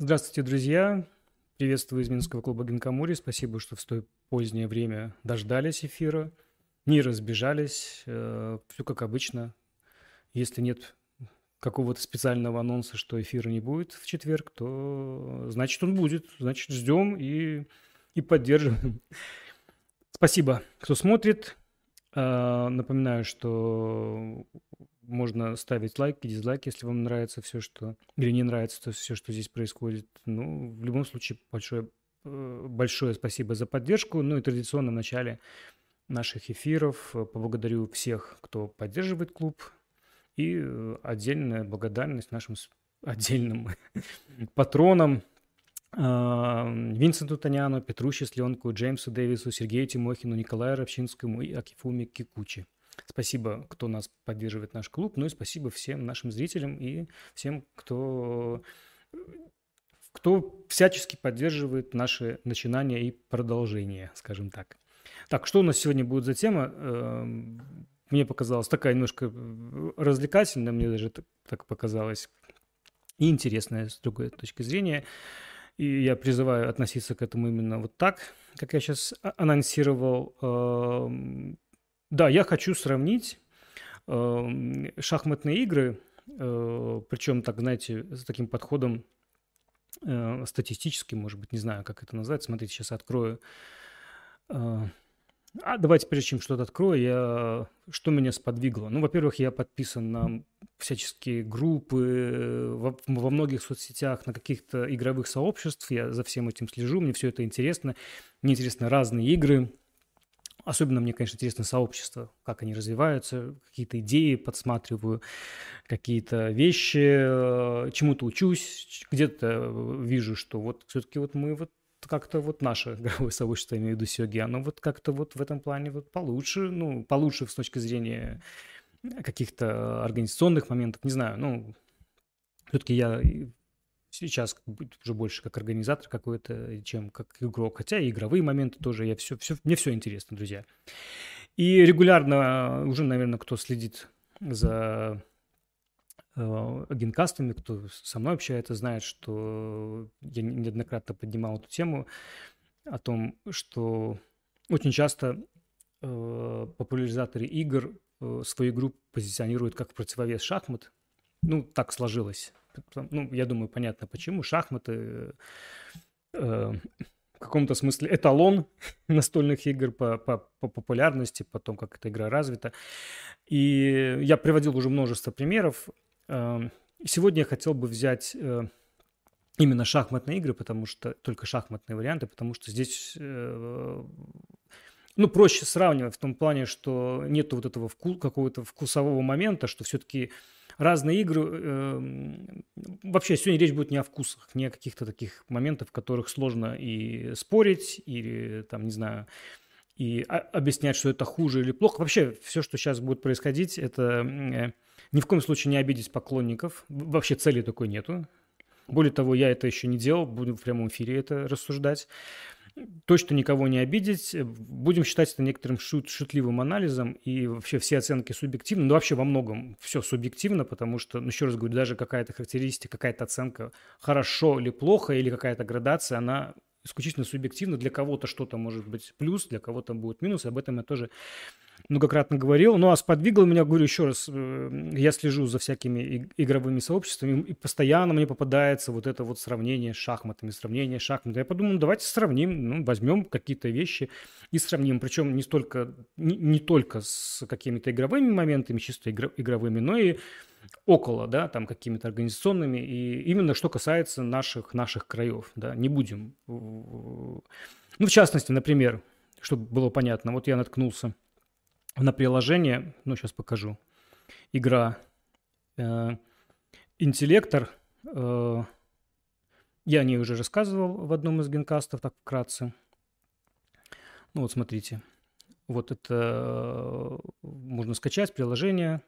Здравствуйте, друзья! Приветствую из Минского клуба Гинкамури. Спасибо, что в столь позднее время дождались эфира, не разбежались. Э, Все как обычно. Если нет какого-то специального анонса, что эфира не будет в четверг, то значит он будет. Значит, ждем и, и поддерживаем. Спасибо, кто смотрит. Э, Напоминаю, что можно ставить лайки, дизлайки, если вам нравится все, что... Или не нравится то, все, что здесь происходит. Ну, в любом случае, большое, э, большое спасибо за поддержку. Ну и традиционно в начале наших эфиров э, поблагодарю всех, кто поддерживает клуб. И э, отдельная благодарность нашим отдельным патронам, Винсенту Таняну, Петру Счастленку, Джеймсу Дэвису, Сергею Тимохину, Николаю Рабчинскому и Акифуме Кикучи. Спасибо, кто нас поддерживает наш клуб, ну и спасибо всем нашим зрителям и всем, кто, кто всячески поддерживает наши начинания и продолжение, скажем так. Так, что у нас сегодня будет за тема? Эм, мне показалось такая немножко развлекательная, мне даже так показалось, и интересная с другой точки зрения. И я призываю относиться к этому именно вот так, как я сейчас анонсировал. Да, я хочу сравнить э, шахматные игры, э, причем так, знаете, с таким подходом э, статистическим, может быть, не знаю, как это назвать. Смотрите, сейчас открою. Э, а давайте, прежде чем что-то открою, я... что меня сподвигло? Ну, во-первых, я подписан на всяческие группы во, во многих соцсетях, на каких-то игровых сообществах. Я за всем этим слежу, мне все это интересно. Мне интересны разные игры, Особенно мне, конечно, интересно сообщество, как они развиваются, какие-то идеи подсматриваю, какие-то вещи, э, чему-то учусь, где-то вижу, что вот все-таки вот мы вот как-то вот наше игровое сообщество, имею в виду Сёги, оно вот как-то вот в этом плане вот получше, ну, получше с точки зрения каких-то организационных моментов, не знаю, ну, все-таки я сейчас уже больше как организатор какой-то, чем как игрок. Хотя и игровые моменты тоже, я все, все, мне все интересно, друзья. И регулярно уже, наверное, кто следит за э, генкастами, кто со мной общается, знает, что я неоднократно поднимал эту тему о том, что очень часто э, популяризаторы игр э, свою игру позиционируют как противовес шахмат. Ну, так сложилось ну, я думаю, понятно почему. Шахматы э, в каком-то смысле эталон настольных игр по, по, по популярности, по тому, как эта игра развита. И я приводил уже множество примеров. Э, сегодня я хотел бы взять э, именно шахматные игры, потому что только шахматные варианты, потому что здесь э, ну, проще сравнивать в том плане, что нету вот этого вку- какого-то вкусового момента, что все-таки разные игры. Э, вообще сегодня речь будет не о вкусах, не о каких-то таких моментах, в которых сложно и спорить, или там, не знаю, и объяснять, что это хуже или плохо. Вообще все, что сейчас будет происходить, это э, ни в коем случае не обидеть поклонников. Вообще цели такой нету. Более того, я это еще не делал, буду в прямом эфире это рассуждать точно никого не обидеть. Будем считать это некоторым шут, шутливым анализом, и вообще все оценки субъективны. Ну, вообще во многом все субъективно, потому что, ну, еще раз говорю, даже какая-то характеристика, какая-то оценка хорошо или плохо, или какая-то градация, она исключительно субъективна. Для кого-то что-то может быть плюс, для кого-то будет минус. Об этом я тоже многократно говорил. Ну, а сподвигло меня, говорю еще раз, э, я слежу за всякими игровыми сообществами, и постоянно мне попадается вот это вот сравнение с шахматами, сравнение с шахматами. Я подумал, ну, давайте сравним, ну, возьмем какие-то вещи и сравним. Причем не, столько, не, не только с какими-то игровыми моментами, чисто игр, игровыми, но и около, да, там какими-то организационными, и именно что касается наших, наших краев, да, не будем. Ну, в частности, например, чтобы было понятно, вот я наткнулся на приложение, ну, сейчас покажу, игра э, «Интеллектор». Э, я о ней уже рассказывал в одном из генкастов, так вкратце. Ну, вот смотрите. Вот это э, можно скачать приложение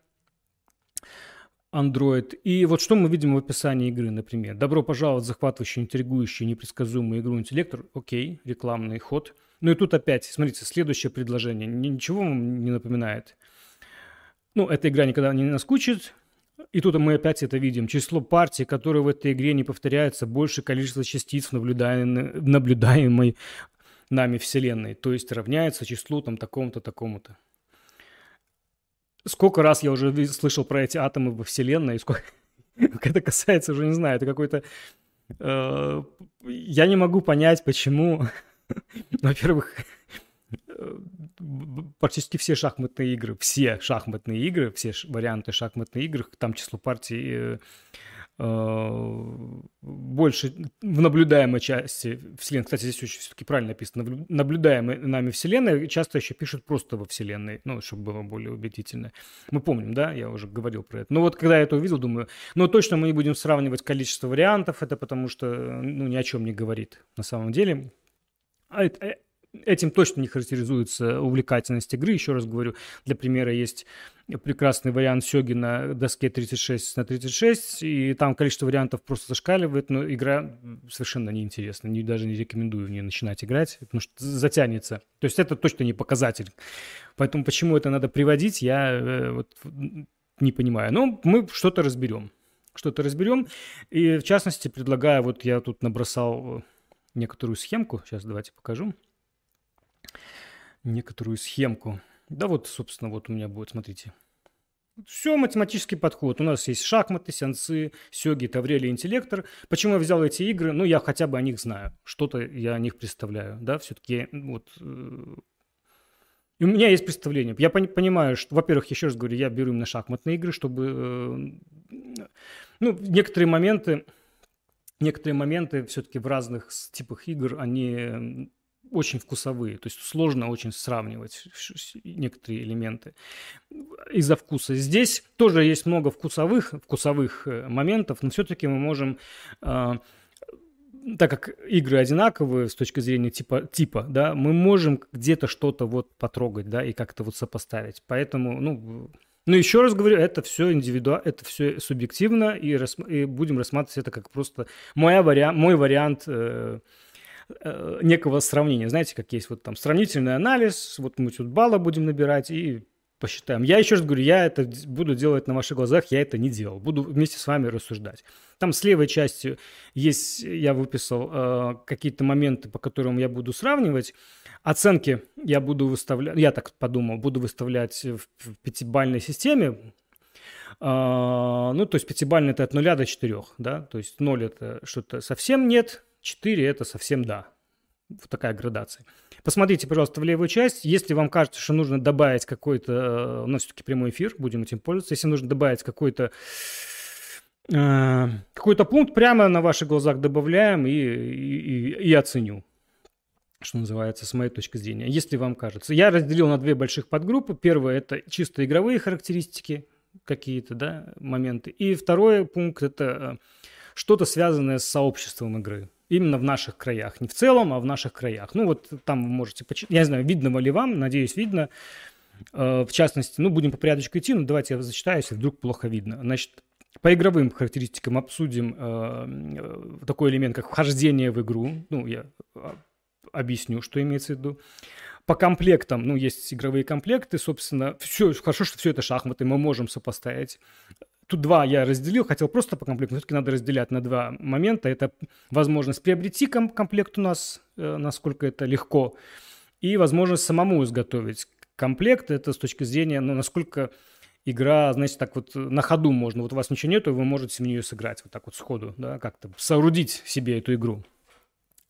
Android. И вот что мы видим в описании игры, например. Добро пожаловать в захватывающую, интригующую, непредсказуемую игру «Интеллектор». Окей, рекламный ход – ну и тут опять, смотрите, следующее предложение. Ничего вам не напоминает. Ну, эта игра никогда не наскучит. И тут мы опять это видим. Число партий, которые в этой игре не повторяются, больше количества частиц в наблюдаемой нами Вселенной. То есть равняется числу там такому-то, такому-то. Сколько раз я уже слышал про эти атомы во Вселенной, сколько... это касается, уже не знаю, это какой-то... Э, я не могу понять, почему... Во-первых, э, практически все шахматные игры, все шахматные игры, все варианты шахматных игр, там число партий э, Э, больше в наблюдаемой части Вселенной. Кстати, здесь очень все-таки правильно написано. Наблюдаемой нами Вселенной часто еще пишут просто во Вселенной, ну, чтобы было более убедительно. Мы помним, да, я уже говорил про это. Но вот когда я это увидел, думаю, ну, точно мы не будем сравнивать количество вариантов, это потому что, ну, ни о чем не говорит на самом деле. А это, этим точно не характеризуется увлекательность игры. Еще раз говорю, для примера есть прекрасный вариант Сёги на доске 36 на 36, и там количество вариантов просто зашкаливает, но игра совершенно неинтересна. Не, даже не рекомендую в нее начинать играть, потому что затянется. То есть это точно не показатель. Поэтому почему это надо приводить, я э, вот не понимаю. Но мы что-то разберем. Что-то разберем. И в частности предлагаю, вот я тут набросал некоторую схемку. Сейчас давайте покажу некоторую схемку. Да вот, собственно, вот у меня будет, смотрите. Все математический подход. У нас есть шахматы, сеансы, сёги, таврели, интеллектор. Почему я взял эти игры? Ну, я хотя бы о них знаю. Что-то я о них представляю. Да, все-таки вот... Э, и у меня есть представление. Я понимаю, что, во-первых, еще раз говорю, я беру именно шахматные игры, чтобы... Э, ну, некоторые моменты... Некоторые моменты все-таки в разных типах игр, они очень вкусовые, то есть сложно очень сравнивать некоторые элементы из-за вкуса. Здесь тоже есть много вкусовых, вкусовых э, моментов, но все-таки мы можем а, так как игры одинаковые с точки зрения типа, типа да, мы можем где-то что-то вот потрогать, да, и как-то вот сопоставить. Поэтому, ну, ну, еще раз говорю, это все индивидуально, это все субъективно, и, рас, и будем рассматривать это как просто моя вариант, мой вариант э, Э, некого сравнения. Знаете, как есть вот там сравнительный анализ, вот мы тут баллы будем набирать и посчитаем. Я еще раз говорю, я это буду делать на ваших глазах, я это не делал. Буду вместе с вами рассуждать. Там с левой части есть, я выписал э, какие-то моменты, по которым я буду сравнивать. Оценки я буду выставлять, я так подумал, буду выставлять в, пятибальной системе. Э, ну, то есть пятибальный это от нуля до четырех, да, то есть ноль это что-то совсем нет, 4 это совсем да. Вот такая градация. Посмотрите, пожалуйста, в левую часть. Если вам кажется, что нужно добавить какой-то... Э, у нас все-таки прямой эфир, будем этим пользоваться. Если нужно добавить какой-то э, какой-то пункт, прямо на ваших глазах добавляем и, и, и оценю что называется, с моей точки зрения, если вам кажется. Я разделил на две больших подгруппы. Первое – это чисто игровые характеристики, какие-то да, моменты. И второй пункт – это э, что-то связанное с сообществом игры именно в наших краях. Не в целом, а в наших краях. Ну, вот там вы можете почитать. Я не знаю, видно ли вам, надеюсь, видно. Э, в частности, ну, будем по порядочку идти, но давайте я зачитаю, если вдруг плохо видно. Значит, по игровым характеристикам обсудим э, такой элемент, как вхождение в игру. Ну, я а, объясню, что имеется в виду. По комплектам, ну, есть игровые комплекты, собственно, все, хорошо, что все это шахматы, мы можем сопоставить. Тут два я разделил, хотел просто по комплекту, все-таки надо разделять на два момента. Это возможность приобрести комплект у нас, э, насколько это легко, и возможность самому изготовить комплект. Это с точки зрения, ну, насколько игра, знаете, так вот на ходу можно. Вот у вас ничего нету, вы можете в нее сыграть вот так вот сходу, да, как-то соорудить себе эту игру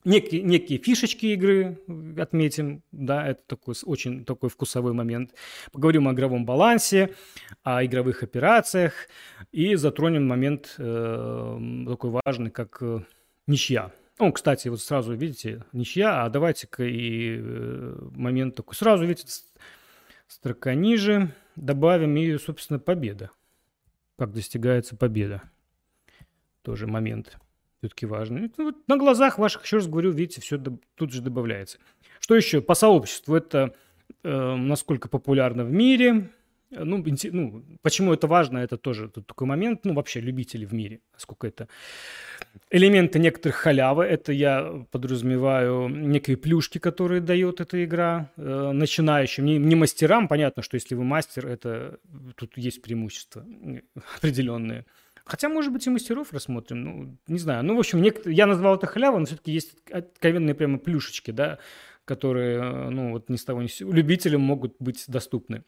некие, некие фишечки игры отметим, да, это такой очень такой вкусовой момент. Поговорим о игровом балансе, о игровых операциях и затронем момент э, такой важный, как э, ничья. Ну, кстати, вот сразу видите, ничья, а давайте-ка и э, момент такой. Сразу, видите, строка ниже добавим и, собственно, победа. Как достигается победа. Тоже момент все-таки важно. На глазах ваших, еще раз говорю, видите, все тут же добавляется. Что еще? По сообществу это э, насколько популярно в мире, Ну, ну, почему это важно, это тоже такой момент, ну, вообще любители в мире, сколько это элементы некоторых халявы, это я подразумеваю некие плюшки, которые дает эта игра э, начинающим, не, не мастерам, понятно, что если вы мастер, это тут есть преимущества определенные. Хотя, может быть, и мастеров рассмотрим, ну, не знаю. Ну, в общем, некоторые, я назвал это халявой, но все-таки есть откровенные прямо плюшечки, да, которые, э, ну, вот ни с того ни с сего, любителям могут быть доступны.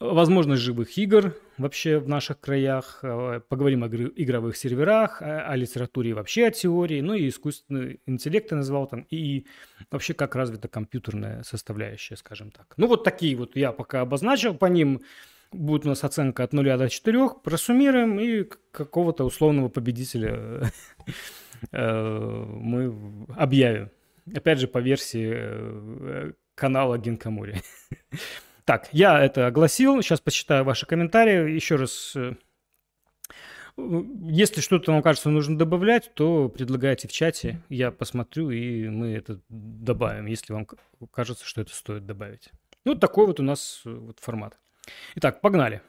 Возможность живых игр вообще в наших краях. Э, поговорим о игровых серверах, о, литературе и вообще о теории. Ну и искусственный интеллект я назвал там. И вообще как развита компьютерная составляющая, скажем так. Ну вот такие вот я пока обозначил. По ним будет у нас оценка от 0 до 4. Просуммируем и какого-то условного победителя э, мы объявим. Опять же, по версии э, канала Гинкамури. Так, я это огласил. Сейчас почитаю ваши комментарии. Еще раз, э, если что-то вам кажется нужно добавлять, то предлагайте в чате. Я посмотрю, и мы это добавим, если вам кажется, что это стоит добавить. Ну, такой вот у нас вот формат. Итак, погнали.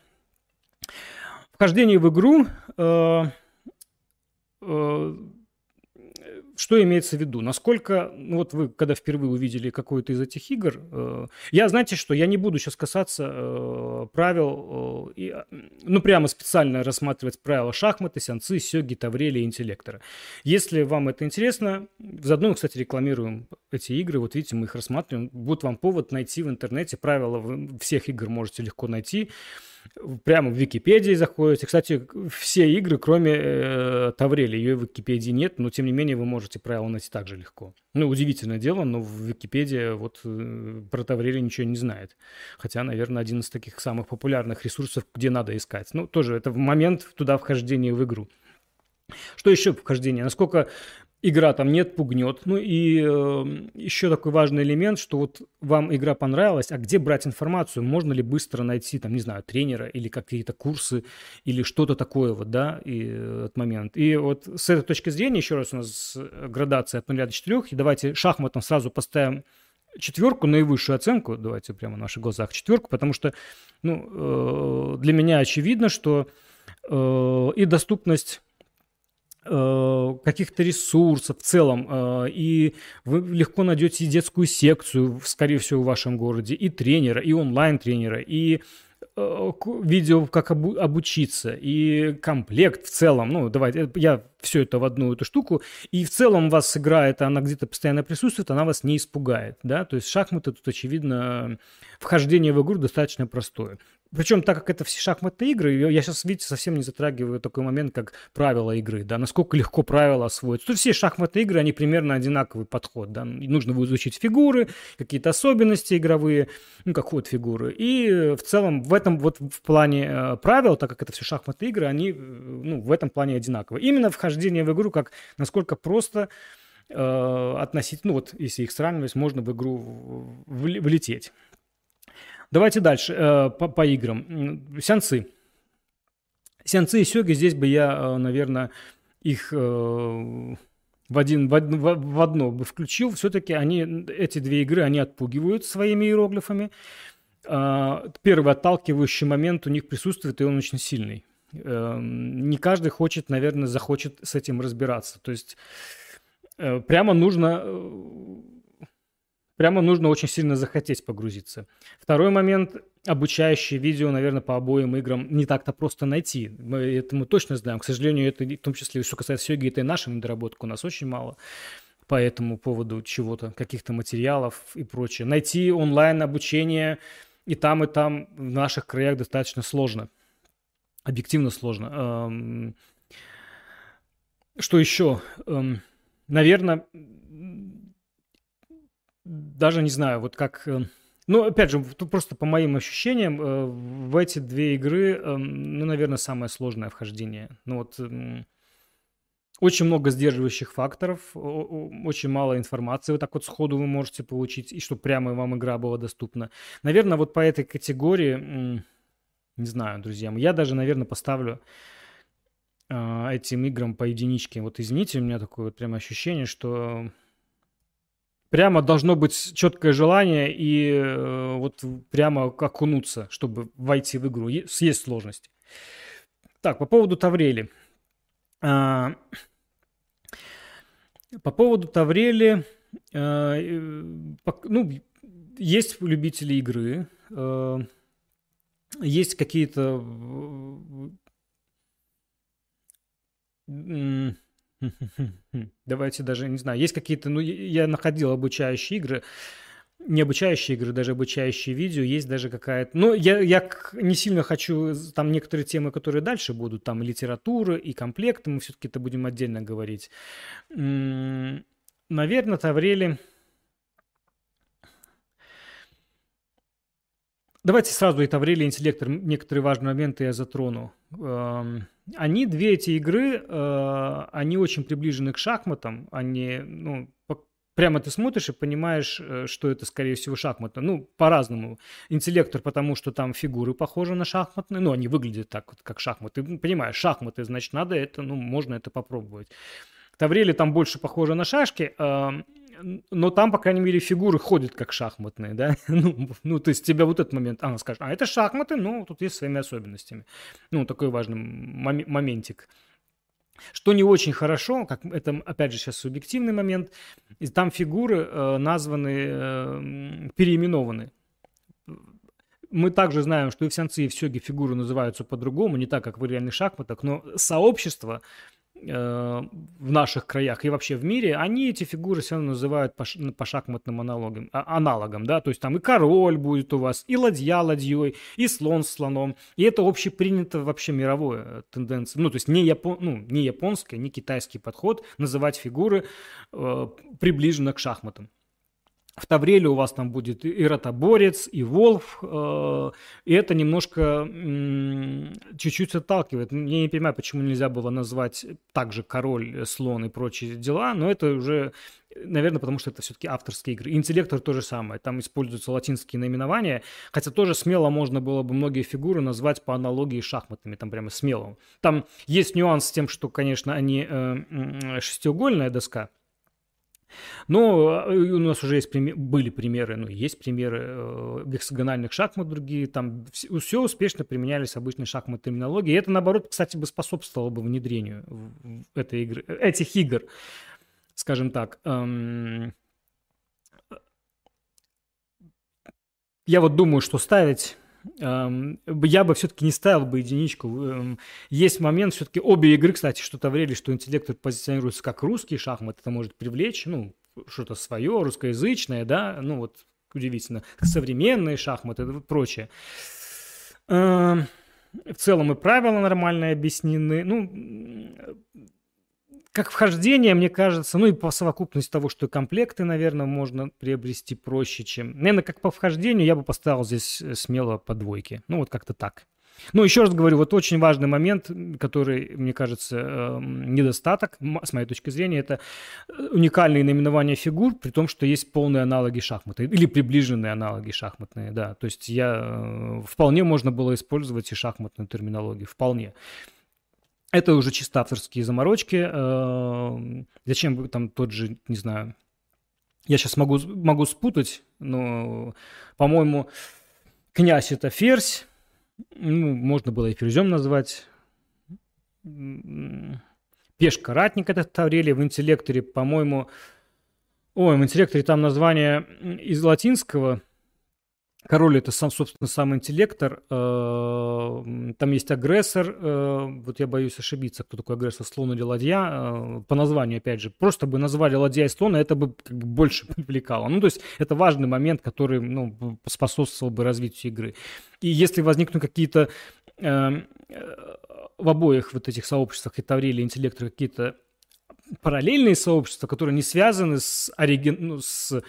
Вхождение в игру. Э, э, что имеется в виду? Насколько, ну вот вы, когда впервые увидели какую-то из этих игр, э, я, знаете что, я не буду сейчас касаться э, правил, э, и, ну прямо специально рассматривать правила шахматы, сянцы, сёги, таврели и интеллектора. Если вам это интересно, заодно, мы, кстати, рекламируем эти игры, вот видите, мы их рассматриваем, будет вам повод найти в интернете, правила всех игр можете легко найти, прямо в Википедии заходите. Кстати, все игры, кроме э, Таврели, ее в Википедии нет, но тем не менее вы можете правила найти так же легко. Ну, удивительное дело, но в Википедии вот э, про Таврели ничего не знает. Хотя, наверное, один из таких самых популярных ресурсов, где надо искать. Ну, тоже это в момент туда вхождения в игру. Что еще вхождение? Насколько игра там нет, пугнет. Ну и э, еще такой важный элемент, что вот вам игра понравилась, а где брать информацию? Можно ли быстро найти, там, не знаю, тренера или какие-то курсы или что-то такое вот, да, и э, этот момент. И вот с этой точки зрения, еще раз у нас градация от 0 до 4, и давайте шахматом сразу поставим четверку, наивысшую оценку, давайте прямо в наших глазах четверку, потому что, ну, э, для меня очевидно, что э, и доступность каких-то ресурсов в целом, э, и вы легко найдете детскую секцию, скорее всего, в вашем городе, и тренера, и онлайн-тренера, и э, видео, как обучиться, и комплект в целом. Ну, давайте, я все это в одну эту штуку. И в целом вас играет, она где-то постоянно присутствует, она вас не испугает, да. То есть шахматы тут, очевидно, вхождение в игру достаточно простое. Причем, так как это все шахматные игры, я сейчас, видите, совсем не затрагиваю такой момент, как правила игры, да, насколько легко правила освоить. Тут все шахматные игры, они примерно одинаковый подход, да. нужно будет изучить фигуры, какие-то особенности игровые, ну, как ход фигуры. И в целом в этом, вот в плане э, правил, так как это все шахматные игры, они, э, ну, в этом плане одинаковые. Именно вхождение в игру, как насколько просто э, относительно, ну, вот если их сравнивать, можно в игру влететь. Давайте дальше э, по, по играм. Сеансы. Сеансы и сёги, здесь бы я, э, наверное, их э, в, один, в, одно, в одно бы включил. Все-таки они, эти две игры, они отпугивают своими иероглифами. Первый отталкивающий момент у них присутствует, и он очень сильный. Не каждый хочет, наверное, захочет с этим разбираться. То есть прямо нужно прямо нужно очень сильно захотеть погрузиться. Второй момент, обучающее видео, наверное, по обоим играм не так-то просто найти. Мы это мы точно знаем. К сожалению, это в том числе, что касается Сёги, это и наша недоработка у нас очень мало по этому поводу чего-то, каких-то материалов и прочее. Найти онлайн обучение и там, и там в наших краях достаточно сложно. Объективно сложно. Что еще? Наверное, даже не знаю, вот как... Э, ну, опять же, просто по моим ощущениям, э, в эти две игры, эм, ну, наверное, самое сложное вхождение. Ну, вот очень много сдерживающих факторов, очень мало информации вот так вот сходу вы можете получить, и чтобы прямо вам игра была доступна. Наверное, вот по этой категории, не знаю, друзья, я даже, наверное, поставлю э, этим играм по единичке. Вот извините, у меня такое вот прямо ощущение, что прямо должно быть четкое желание и э, вот прямо окунуться, чтобы войти в игру. Есть сложности. Так, по поводу Таврели. А, по поводу Таврели, а, ну, есть любители игры, а, есть какие-то Давайте даже, не знаю, есть какие-то, ну, я находил обучающие игры, не обучающие игры, даже обучающие видео, есть даже какая-то... Ну, я, я не сильно хочу... Там некоторые темы, которые дальше будут, там литература и комплекты, мы все-таки это будем отдельно говорить. Наверное, Таврели... Давайте сразу и Таврели, интеллектор, некоторые важные моменты я затрону. Они, две эти игры, э, они очень приближены к шахматам. Они, ну, прямо ты смотришь и понимаешь, э, что это, скорее всего, шахматы. Ну, по-разному. Интеллектор, потому что там фигуры похожи на шахматные. Ну, они выглядят так вот, как шахматы. Ты понимаешь, шахматы, значит, надо это, ну, можно это попробовать. Таврели там больше похоже на шашки, но там, по крайней мере, фигуры ходят как шахматные, да? ну, ну, то есть тебя вот этот момент, она скажет, а это шахматы, ну, тут есть своими особенностями. Ну, такой важный мом- моментик. Что не очень хорошо, как это, опять же, сейчас субъективный момент, там фигуры э, названы, э, переименованы. Мы также знаем, что и в Сянцы, и в Сёге фигуры называются по-другому, не так, как в реальных шахматах, но сообщество в наших краях и вообще в мире, они эти фигуры все равно называют по, по шахматным аналогам, аналогам, да, то есть там и король будет у вас, и ладья ладьей, и слон слоном, и это общепринято вообще мировое э, тенденция, ну, то есть не, япон, ну, не японская, не китайский подход называть фигуры э, приближенно к шахматам. В Тавреле у вас там будет и ротоборец, и волф, э, и это немножко чуть-чуть отталкивает. Я не понимаю, почему нельзя было назвать также король, слон и прочие дела, но это уже, наверное, потому что это все-таки авторские игры. Интеллектор то же самое, там используются латинские наименования, хотя тоже смело можно было бы многие фигуры назвать по аналогии с шахматами, там прямо смело. Там есть нюанс с тем, что, конечно, они э, шестиугольная доска – но э, у нас уже есть были примеры, ну, есть примеры э, гексагональных шахмат другие, там все, успешно применялись обычной шахматной терминологии. И это, наоборот, кстати, бы способствовало бы внедрению этой игры, э, этих игр, скажем так. Эм, я вот думаю, что ставить я бы все-таки не ставил бы единичку. Эм, есть момент, все-таки обе игры, кстати, что-то врели, что интеллектор позиционируется как русский шахмат, это может привлечь, ну, что-то свое, русскоязычное, да, ну вот удивительно, современные шахматы и прочее. Эм, в целом и правила нормально объяснены. Ну, как вхождение, мне кажется, ну и по совокупности того, что комплекты, наверное, можно приобрести проще, чем... Наверное, как по вхождению я бы поставил здесь э, смело по двойке. Ну вот как-то так. Ну, еще раз говорю, вот очень важный момент, который, мне кажется, эм, недостаток, с моей точки зрения, это э, уникальные наименования фигур, при том, что есть полные аналоги шахматы или приближенные аналоги шахматные, да. То есть я э, вполне можно было использовать и шахматную терминологию, вполне. Это уже чисто авторские заморочки. Эм, зачем там тот же, не знаю, я сейчас могу, могу спутать, но, по-моему, князь это ферзь, ну, можно было и ферзем назвать. Пешка ратник это Таврелия в интеллекторе, по-моему... Ой, в интеллекторе там название из латинского. Король это сам, собственно, сам интеллектор. Э, там есть агрессор. Э, вот я боюсь ошибиться, кто такой агрессор, слон или ладья. Э, по названию, опять же. Просто бы назвали ладья и слона, это бы как бы больше привлекало. Ну, то есть это важный момент, который ну, способствовал бы развитию игры. И если возникнут какие-то в обоих вот этих сообществах и Тавриле, и интеллектора какие-то параллельные сообщества, которые не связаны с, ориген... ну, с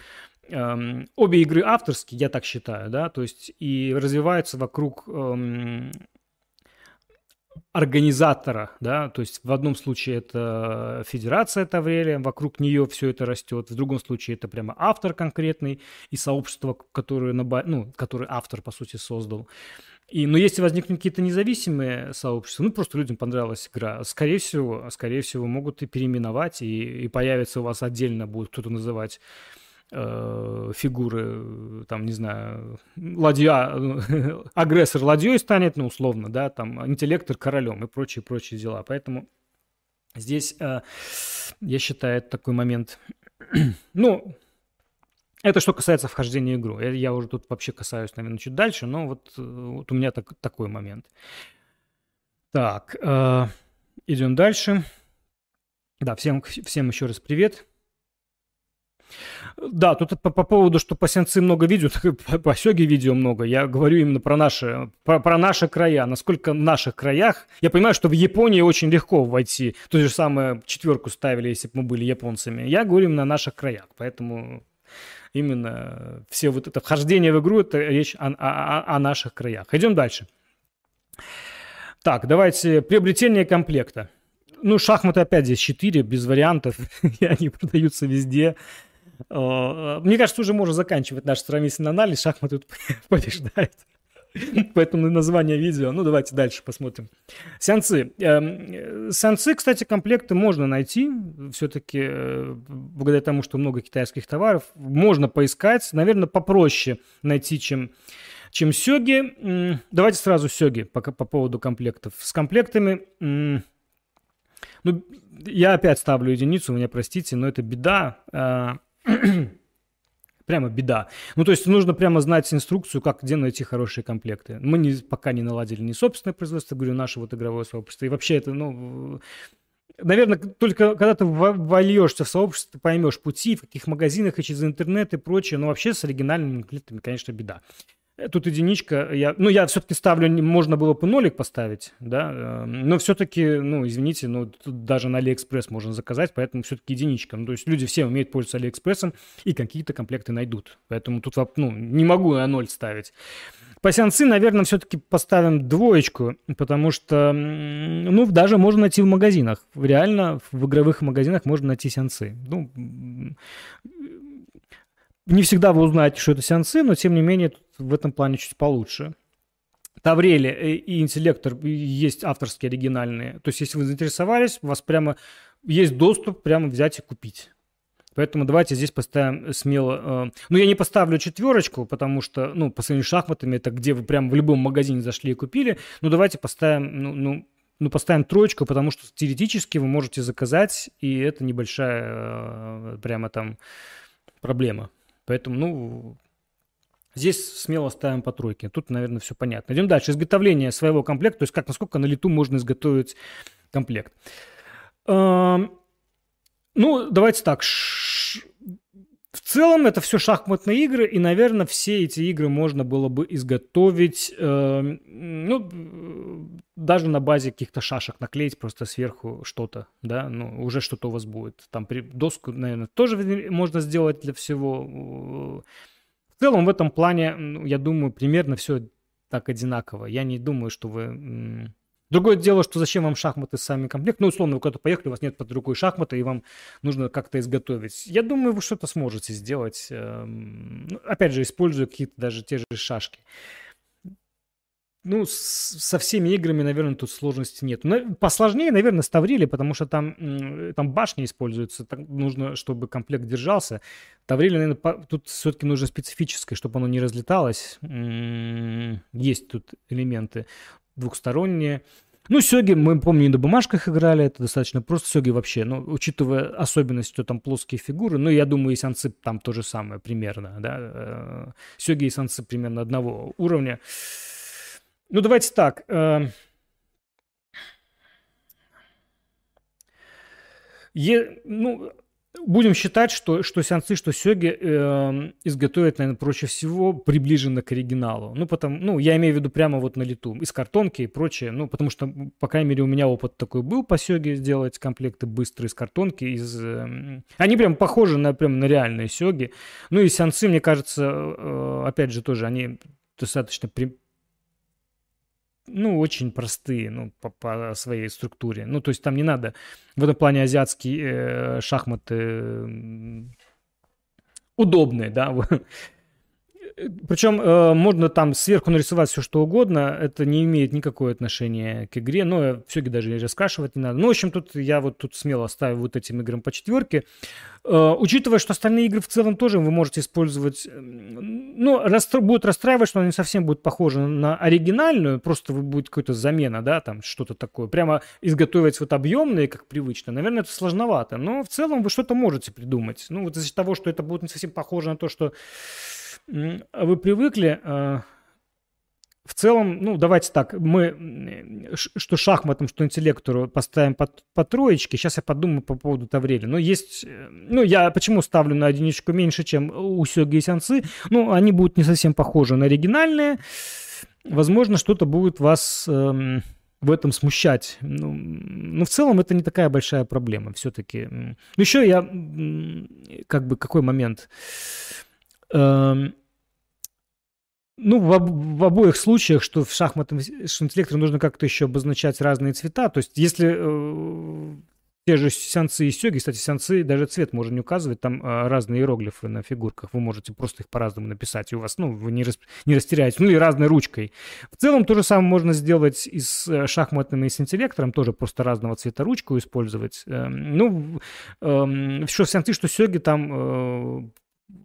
эм, обе игры авторские, я так считаю, да, то есть и развиваются вокруг эм, организатора, да, то есть в одном случае это федерация Таврелия, вокруг нее все это растет, в другом случае это прямо автор конкретный и сообщество, которое, ну, которое автор, по сути, создал. И, но если возникнут какие-то независимые сообщества, ну, просто людям понравилась игра, скорее всего, скорее всего, могут и переименовать, и, и появится у вас отдельно будет кто-то называть э, фигуры, там, не знаю, ладья, агрессор ладьей станет, ну, условно, да, там, интеллектор королем и прочие-прочие дела. Поэтому здесь, э, я считаю, такой момент, ну, это что касается вхождения в игру. Я, я уже тут вообще касаюсь, наверное, чуть дальше, но вот, вот у меня так, такой момент. Так, э, идем дальше. Да, всем, всем еще раз привет. Да, тут по, по поводу, что по сенсы много по, по сёге видео много. Я говорю именно про наши, про, про наши края. Насколько в наших краях... Я понимаю, что в Японии очень легко войти. То же самое четверку ставили, если бы мы были японцами. Я говорю именно о наших краях. Поэтому именно все вот это вхождение в игру, это речь о, о, о наших краях. Идем дальше. Так, давайте приобретение комплекта. Ну, шахматы опять здесь 4, без вариантов, и они продаются везде. Мне кажется, уже можно заканчивать наш сравнительный анализ. Шахматы тут побеждают. Поэтому название видео. Ну, давайте дальше посмотрим. Сеансы. Эм, сеансы, кстати, комплекты можно найти. Все-таки, э, благодаря тому, что много китайских товаров, можно поискать. Наверное, попроще найти, чем, чем сёги. Давайте сразу сёги по, по поводу комплектов. С комплектами... Ну, я опять ставлю единицу, меня простите, но это беда. Прямо беда. Ну, то есть нужно прямо знать инструкцию, как где найти хорошие комплекты. Мы не, пока не наладили ни собственное производство, говорю, наше вот игровое сообщество. И вообще это, ну, наверное, только когда ты вольешься в сообщество, ты поймешь пути, в каких магазинах и через интернет и прочее. Но вообще с оригинальными комплектами, конечно, беда. Э, тут единичка, я, ну, я все-таки ставлю, можно было бы нолик поставить, да, эм, но все-таки, ну, извините, ну, тут даже на Алиэкспресс можно заказать, поэтому все-таки единичка. Ну, то есть люди все умеют пользоваться Алиэкспрессом и какие-то комплекты найдут. Поэтому тут, ну, не могу я ноль ставить. По сянци, наверное, все-таки поставим двоечку, потому что, ну, даже можно найти в магазинах. Реально в игровых магазинах можно найти сянци. Ну, не всегда вы узнаете, что это сеансы, но тем не менее в этом плане чуть получше. Таврели и интеллектор есть авторские оригинальные. То есть, если вы заинтересовались, у вас прямо есть доступ прямо взять и купить. Поэтому давайте здесь поставим смело. Э, ну, я не поставлю четверочку, потому что, ну, по сравнению с шахматами, это где вы прямо в любом магазине зашли и купили. Ну, давайте поставим, ну, ну, ну поставим троечку, потому что теоретически вы можете заказать, и это небольшая э, прямо там проблема. Поэтому, ну, Здесь смело ставим по тройке. Тут, наверное, все понятно. Идем дальше. Изготовление своего комплекта, то есть как, насколько на лету можно изготовить комплект. Ну, давайте так. В целом это все шахматные игры, и, наверное, все эти игры можно было бы изготовить, э, ну, даже на базе каких-то шашек наклеить просто сверху что-то, да, ну, уже что-то у вас будет. Там доску, наверное, тоже можно сделать для всего целом в этом плане, я думаю, примерно все так одинаково. Я не думаю, что вы... Другое дело, что зачем вам шахматы сами комплект. Ну, условно, вы куда-то поехали, у вас нет под рукой шахмата, и вам нужно как-то изготовить. Я думаю, вы что-то сможете сделать. Эм, ну, опять же, используя какие-то даже те же шашки. Ну, со всеми играми, наверное, тут сложности нет. Но посложнее, наверное, с Таврили, потому что там, там башни используются. Так нужно, чтобы комплект держался. Таврили, наверное, по, тут все-таки нужно специфическое, чтобы оно не разлеталось. Есть тут элементы двухсторонние. Ну, сёги, мы, помню, и на бумажках играли, это достаточно просто. Сёги вообще, ну, учитывая особенность, что там плоские фигуры, ну, я думаю, и санцы там то же самое примерно, да. Э, сёги и санцы примерно одного уровня. Ну, давайте так. Э, е, ну, будем считать, что, что сеансы, что сёги э, изготовят, наверное, проще всего приближенно к оригиналу. Ну, потому, ну, я имею в виду прямо вот на лету, из картонки и прочее. Ну, потому что, по крайней мере, у меня опыт такой был по сёге сделать комплекты быстрые из картонки. Из, э, они прям похожи на, прям на реальные сёги. Ну, и сеансы, мне кажется, э, опять же, тоже они достаточно при, ну, очень простые, ну, по, по своей структуре. Ну, то есть там не надо в этом плане азиатские э, шахматы удобные, да. Причем э, можно там сверху нарисовать все, что угодно. Это не имеет никакого отношения к игре. Но все-таки даже раскрашивать не надо. Ну, в общем, тут я вот тут смело ставлю вот этим играм по четверке. Э, учитывая, что остальные игры в целом тоже вы можете использовать... Ну, расстро... будет расстраивать, что они совсем будут похожи на оригинальную. Просто будет какая-то замена, да, там что-то такое. Прямо изготовить вот объемные, как привычно. Наверное, это сложновато. Но в целом вы что-то можете придумать. Ну, вот из-за того, что это будет не совсем похоже на то, что вы привыкли, э, в целом, ну, давайте так, мы, что шахматам, что интеллектору поставим по, по троечке. Сейчас я подумаю по поводу Таврели. Но есть, э, ну, я почему ставлю на единичку меньше, чем у Сёги и Сянцы? Ну, они будут не совсем похожи на оригинальные. Возможно, что-то будет вас эм, в этом смущать. Ну, но в целом это не такая большая проблема все-таки. Еще я, как бы, какой момент? Эм, ну, в, в обоих случаях, что в шахматном что интеллекторе нужно как-то еще обозначать разные цвета. То есть, если э, те же сеансы и сёги, кстати, сеансы даже цвет можно не указывать, там э, разные иероглифы на фигурках, вы можете просто их по-разному написать, и у вас, ну, вы не, рас, не растеряете, ну, и разной ручкой. В целом, то же самое можно сделать и с э, шахматным, и с интеллектором, тоже просто разного цвета ручку использовать. Э, ну, э, что сеансы, что сёги, там э,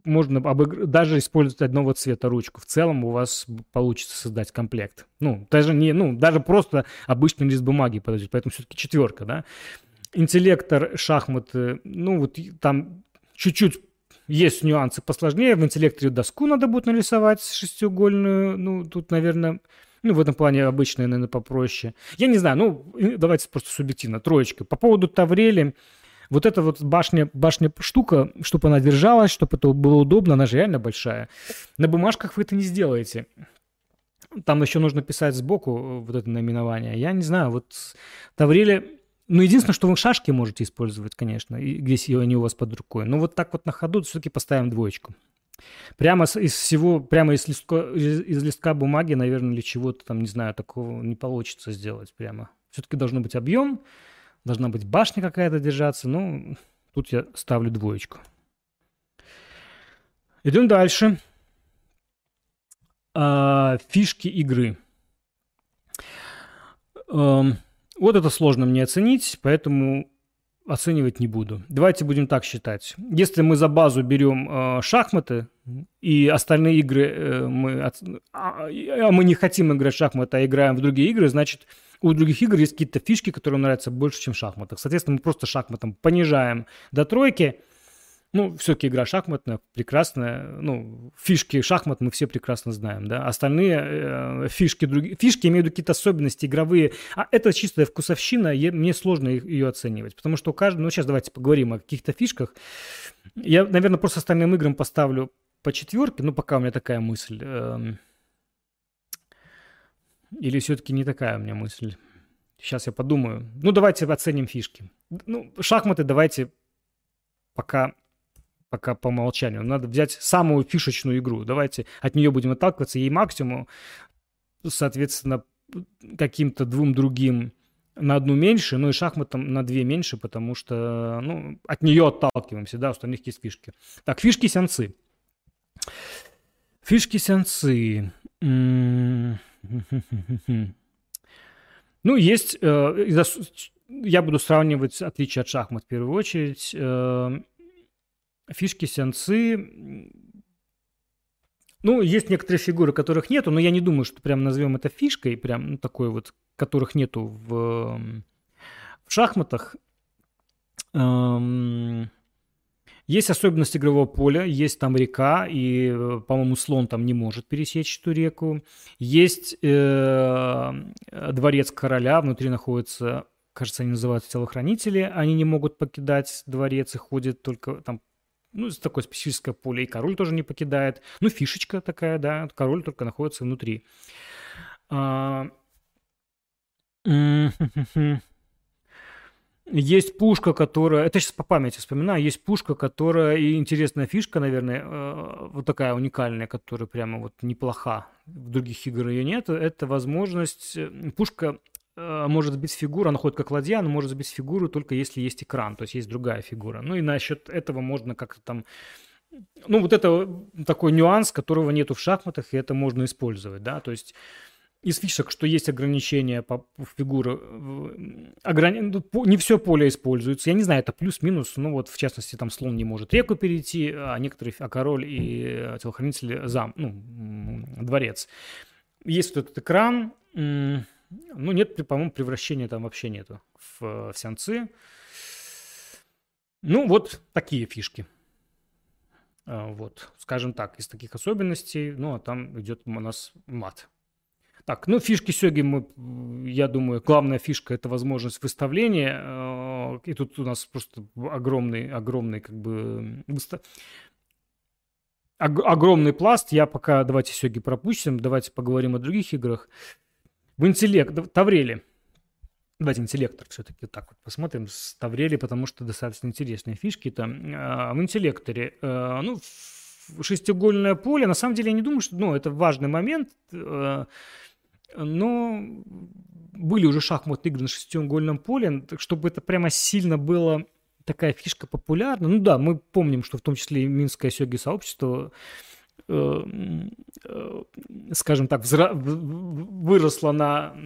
можно обыгр... даже использовать одного цвета ручку. В целом у вас получится создать комплект. Ну, даже не, ну, даже просто обычный лист бумаги подойдет, поэтому все-таки четверка, да. Интеллектор, шахматы, ну, вот там чуть-чуть есть нюансы посложнее. В интеллекторе доску надо будет нарисовать шестиугольную. Ну, тут, наверное, ну, в этом плане обычная, наверное, попроще. Я не знаю, ну, давайте просто субъективно. Троечка. По поводу Таврели, вот эта вот башня, башня штука, чтобы она держалась, чтобы это было удобно, она же реально большая. На бумажках вы это не сделаете. Там еще нужно писать сбоку э, вот это наименование. Я не знаю, вот Таврели... Ну, единственное, что вы шашки можете использовать, конечно, если они у вас под рукой. Но вот так вот на ходу все-таки поставим двоечку. Прямо из всего, прямо из листка, из, из листка бумаги, наверное, или чего-то там, не знаю, такого не получится сделать прямо. Все-таки должно быть объем, Должна быть башня какая-то держаться. Ну, тут я ставлю двоечку. Идем дальше. А, фишки игры. А, вот это сложно мне оценить, поэтому оценивать не буду. Давайте будем так считать. Если мы за базу берем э, шахматы и остальные игры э, мы, а, а мы не хотим играть в шахматы, а играем в другие игры, значит у других игр есть какие-то фишки, которые нравятся больше, чем в шахматах. Соответственно, мы просто шахматом понижаем до тройки. Ну, все-таки игра шахматная, прекрасная. Ну, фишки шахмат мы все прекрасно знаем, да. Остальные э, фишки, другие, фишки имеют какие-то особенности игровые. А это чистая вкусовщина, е, мне сложно ее оценивать. Потому что у каждого... Ну, сейчас давайте поговорим о каких-то фишках. Я, наверное, просто остальным играм поставлю по четверке. Ну, пока у меня такая мысль. Э, или все-таки не такая у меня мысль? Сейчас я подумаю. Ну, давайте оценим фишки. Ну, шахматы давайте пока, пока по умолчанию. Надо взять самую фишечную игру. Давайте от нее будем отталкиваться. Ей максимум, соответственно, каким-то двум другим на одну меньше, ну и шахматам на две меньше, потому что ну, от нее отталкиваемся, да, у остальных есть фишки. Так, фишки-сеансы. Фишки-сеансы. Ну, есть... Э, я буду сравнивать отличия от шахмат в первую очередь. Э, фишки, сеансы... Ну, есть некоторые фигуры, которых нету, но я не думаю, что прям назовем это фишкой, прям ну, такой вот, которых нету в, в шахматах. Эм, есть особенность игрового поля, есть там река, и, по-моему, слон там не может пересечь эту реку. Есть э, дворец короля, внутри находится, кажется, они называются телохранители, они не могут покидать дворец и ходят только там ну, такое специфическое поле, и король тоже не покидает. Ну, фишечка такая, да, король только находится внутри. Есть пушка, которая... Это сейчас по памяти вспоминаю. Есть пушка, которая... И интересная фишка, наверное, э, вот такая уникальная, которая прямо вот неплоха. В других играх ее нет. Это возможность... Э, пушка э, может сбить фигуру, она ходит как ладья, но может сбить фигуру только если есть экран, то есть есть другая фигура. Ну и насчет этого можно как-то там ну, вот это такой нюанс, которого нету в шахматах, и это можно использовать, да, то есть из фишек, что есть ограничения по фигуры, ограни... Ну, не все поле используется. Я не знаю, это плюс-минус, ну вот в частности там слон не может реку перейти, а некоторые, а король и телохранители зам, ну, дворец. Есть вот этот экран, ну нет, по-моему, превращения там вообще нету в, в сеансы. Ну вот такие фишки. А, вот, скажем так, из таких особенностей, ну а там идет у нас мат. Так, ну, фишки сёги, мы, я думаю, главная фишка – это возможность выставления. Э, и тут у нас просто огромный, огромный, как бы, огромный пласт. Я пока, давайте сёги пропустим, давайте поговорим о других играх. В интеллект, Таврели. Давайте интеллектор все-таки так вот посмотрим с Таврели, потому что достаточно интересные фишки там. А, в интеллекторе, э, ну, шестиугольное поле, на самом деле я не думаю, что, ну, это важный момент, э, но были уже шахматные игры на шестиугольном поле, чтобы это прямо сильно было такая фишка популярна. Ну да, мы помним, что в том числе и Минское сёги сообщество э, э, скажем так, взра... выросло на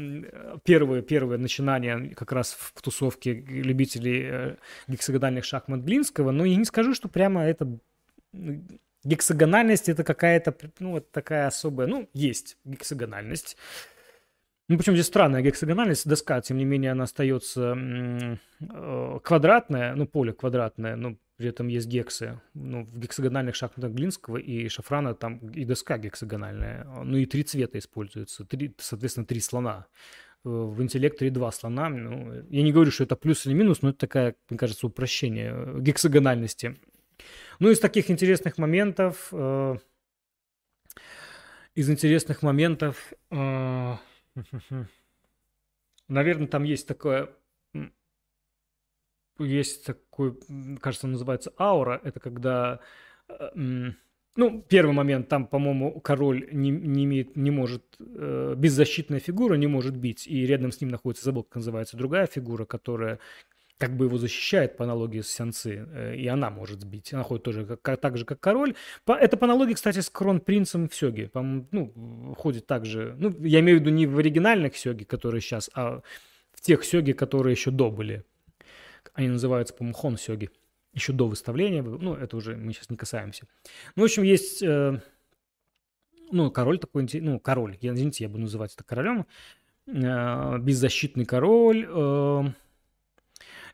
первое, первое начинание как раз в тусовке любителей э, гексагональных шахмат Глинского, но я не скажу, что прямо это гексагональность это какая-то, ну, вот такая особая, ну, есть гексагональность. Ну, причем здесь странная гексагональность, доска, тем не менее, она остается э, квадратная, ну, поле квадратное, но при этом есть гексы. Ну, в гексагональных шахматах Глинского и Шафрана там и доска гексагональная. Ну, и три цвета используются, три, соответственно, три слона. Э, в интеллекторе два слона. Ну, я не говорю, что это плюс или минус, но это такая, мне кажется, упрощение гексагональности. Ну, из таких интересных моментов... Э, из интересных моментов... Э, Наверное, там есть такое... Есть такой, кажется, называется аура. Это когда... Э, ну, первый момент, там, по-моему, король не, не, имеет, не может, э, беззащитная фигура не может бить, и рядом с ним находится забыл, называется, другая фигура, которая как бы его защищает по аналогии с Сянцы, э, и она может сбить. Она ходит тоже как, так же, как король. По, это по аналогии, кстати, с кронпринцем в Сёге. По, ну, ходит так же. Ну, я имею в виду не в оригинальных Сёге, которые сейчас, а в тех Сёге, которые еще до были. Они называются, по-моему, Хон Сёги. Еще до выставления. Ну, это уже мы сейчас не касаемся. Ну, в общем, есть... Э, ну, король такой, ну, король, я, извините, я буду называть это королем, э, беззащитный король, э,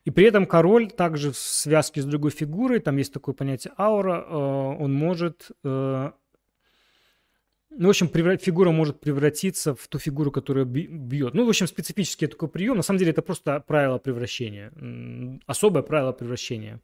и при этом король также в связке с другой фигурой, там есть такое понятие аура, э, он может... Э, ну, в общем, фигура может превратиться в ту фигуру, которая бьет. Ну, в общем, специфический такой прием. На самом деле это просто правило превращения. Особое правило превращения.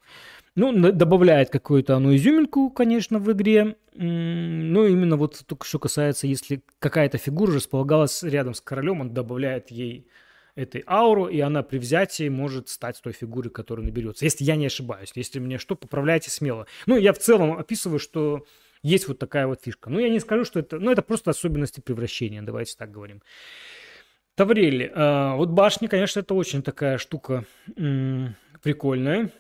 Ну, добавляет какую-то оно изюминку, конечно, в игре. Но именно вот только что касается, если какая-то фигура располагалась рядом с королем, он добавляет ей этой ауру, и она при взятии может стать той фигурой, которая наберется. Если я не ошибаюсь. Если мне что, поправляйте смело. Ну, я в целом описываю, что есть вот такая вот фишка. Ну, я не скажу, что это... Ну, это просто особенности превращения, давайте так говорим. Таврели. А, вот башни, конечно, это очень такая штука прикольная.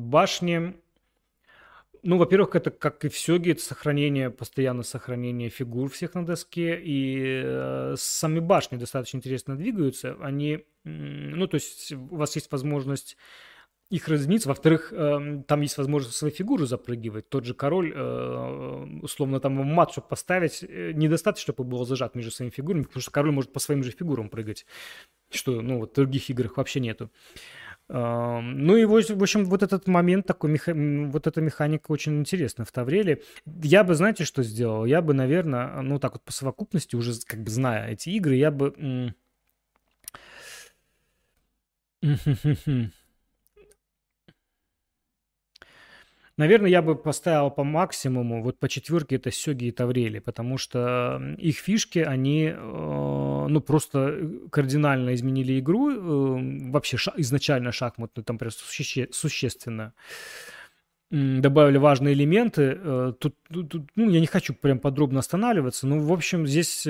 Башни ну, во-первых, это, как и в Сёге, это сохранение, постоянно сохранение фигур всех на доске, и э, сами башни достаточно интересно двигаются. Они, ну, то есть у вас есть возможность их разниться. Во-вторых, э, там есть возможность свои фигуры запрыгивать. Тот же король, э, условно, там мат, чтобы поставить, э, недостаточно, чтобы был зажат между своими фигурами, потому что король может по своим же фигурам прыгать, что, ну, вот в других играх вообще нету. Ну и, в общем, вот этот момент такой, вот эта механика очень интересна в Тавреле. Я бы, знаете, что сделал? Я бы, наверное, ну так вот по совокупности, уже как бы зная эти игры, я бы... Наверное, я бы поставил по максимуму, вот по четверке это Сёги и Таврели, потому что их фишки, они, э, ну, просто кардинально изменили игру, э, вообще ша- изначально шахматную, там прям суще- существенно добавили важные элементы. Э, тут, тут, ну, я не хочу прям подробно останавливаться, но, в общем, здесь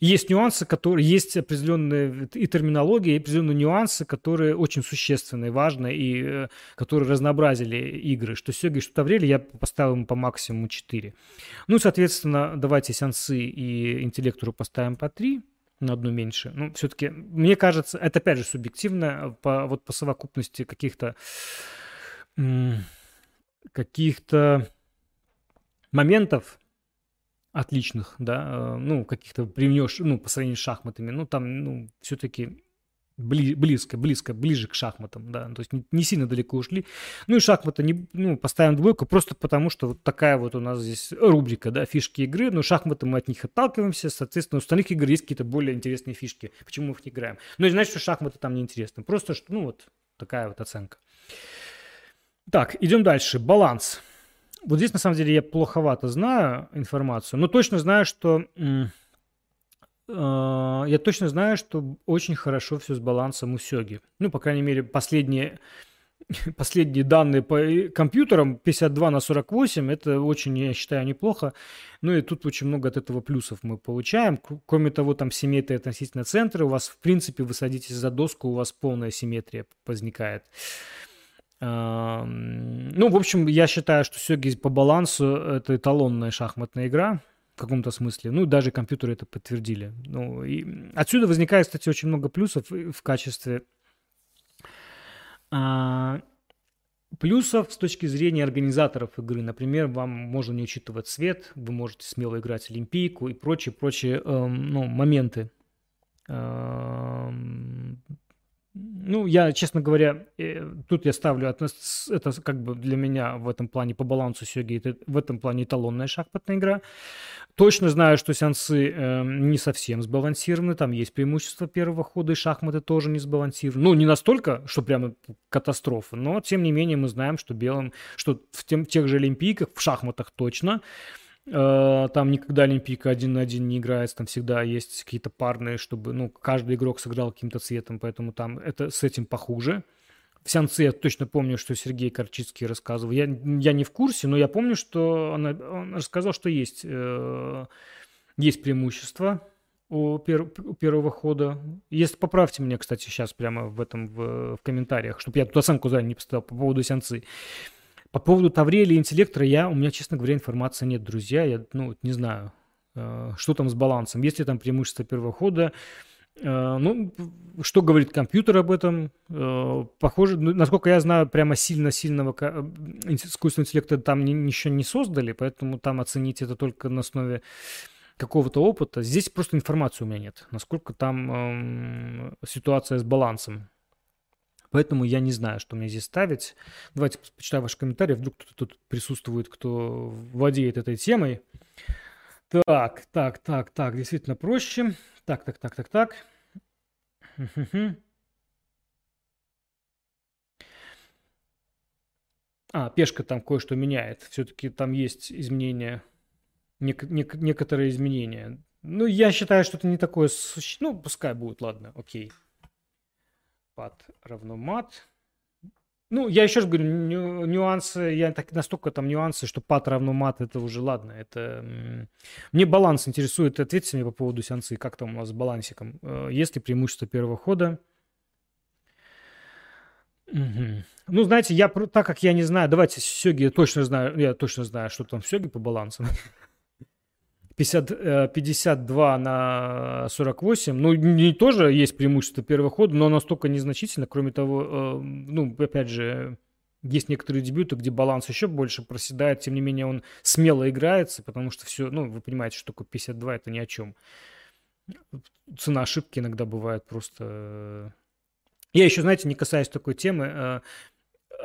есть нюансы, которые есть определенные и терминология, и определенные нюансы, которые очень существенные, важные и э, которые разнообразили игры. Что Сёги, что Таврели я поставил ему по максимуму 4. Ну, соответственно, давайте Сянсы и Интеллектору поставим по 3 на одну меньше. Ну, все-таки, мне кажется, это опять же субъективно, по, вот по совокупности каких-то каких-то моментов, отличных, да, э, ну, каких-то привнешь, ну, по сравнению с шахматами, ну, там, ну, все-таки бли, близко, близко, ближе к шахматам, да, то есть не, не сильно далеко ушли. Ну и шахматы, не, ну, поставим двойку просто потому, что вот такая вот у нас здесь рубрика, да, фишки игры, но шахматы мы от них отталкиваемся, соответственно, у остальных игр есть какие-то более интересные фишки, почему мы в них играем. Но не значит, что шахматы там неинтересны, просто, что, ну, вот такая вот оценка. Так, идем дальше. Баланс. Вот здесь, на самом деле, я плоховато знаю информацию, но точно знаю, что... Э, я точно знаю, что очень хорошо все с балансом у Сёги. Ну, по крайней мере, последние, последние данные по компьютерам 52 на 48, это очень, я считаю, неплохо. Ну и тут очень много от этого плюсов мы получаем. Кроме того, там симметрия относительно центра. У вас, в принципе, вы садитесь за доску, у вас полная симметрия возникает. Ну, в общем, я считаю, что Сёги по балансу это эталонная шахматная игра в каком-то смысле. Ну, даже компьютеры это подтвердили. Ну, и отсюда возникает, кстати, очень много плюсов в качестве а, плюсов с точки зрения организаторов игры. Например, вам можно не учитывать цвет, вы можете смело играть Олимпийку и прочие-прочие эм, ну, моменты. Эм, ну, я, честно говоря, э, тут я ставлю, это как бы для меня в этом плане по балансу Сёги, это в этом плане эталонная шахматная игра. Точно знаю, что сеансы э, не совсем сбалансированы, там есть преимущество первого хода, и шахматы тоже не сбалансированы. Ну, не настолько, что прямо катастрофа, но тем не менее мы знаем, что белым, что в, тем, в тех же Олимпийках, в шахматах точно, Э, там никогда Олимпийка один на один не играется, там всегда есть какие-то парные, чтобы, ну, каждый игрок сыграл каким-то цветом, поэтому там это с этим похуже. В Сянце я точно помню, что Сергей Корчицкий рассказывал. Я, я не в курсе, но я помню, что она, он рассказал, что есть, э, есть преимущество у, пер, у первого хода. Если поправьте меня, кстати, сейчас прямо в этом в, в комментариях, чтобы я тут оценку заранее не поставил по поводу Сянцы. По поводу Таврели и интеллектора я, у меня, честно говоря, информации нет, друзья. Я, ну, не знаю, э, что там с балансом. Есть ли там преимущество первого хода? Э, ну, что говорит компьютер об этом? Э, похоже, ну, насколько я знаю, прямо сильно-сильного искусственного интеллекта там ничего не создали, поэтому там оценить это только на основе какого-то опыта. Здесь просто информации у меня нет, насколько там э, ситуация с балансом. Поэтому я не знаю, что мне здесь ставить. Давайте почитаю ваши комментарии. Вдруг кто-то тут присутствует, кто владеет этой темой. Так, так, так, так. Действительно проще. Так, так, так, так, так. А, пешка там кое-что меняет. Все-таки там есть изменения, нек- нек- некоторые изменения. Ну, я считаю, что это не такое... Ну, пускай будет, ладно, окей пад равно мат. Ну, я еще раз говорю, ню, нюансы, я так настолько там нюансы, что пад равно мат, это уже ладно. Это мне баланс интересует. Ответьте мне по поводу сеансы, как там у вас с балансиком. Э, есть ли преимущество первого хода? Угу. Ну, знаете, я так как я не знаю, давайте Сёги я точно знаю, я точно знаю, что там Сёги по балансу. 50, 52 э, на 48. Ну, не тоже есть преимущество первого хода, но настолько незначительно. Кроме того, э, ну, опять же, есть некоторые дебюты, где баланс еще больше проседает, тем не менее он смело играется, потому что все, ну, вы понимаете, что такое 52, это ни о чем. Цена ошибки иногда бывает просто... Э, я еще, знаете, не касаясь такой темы,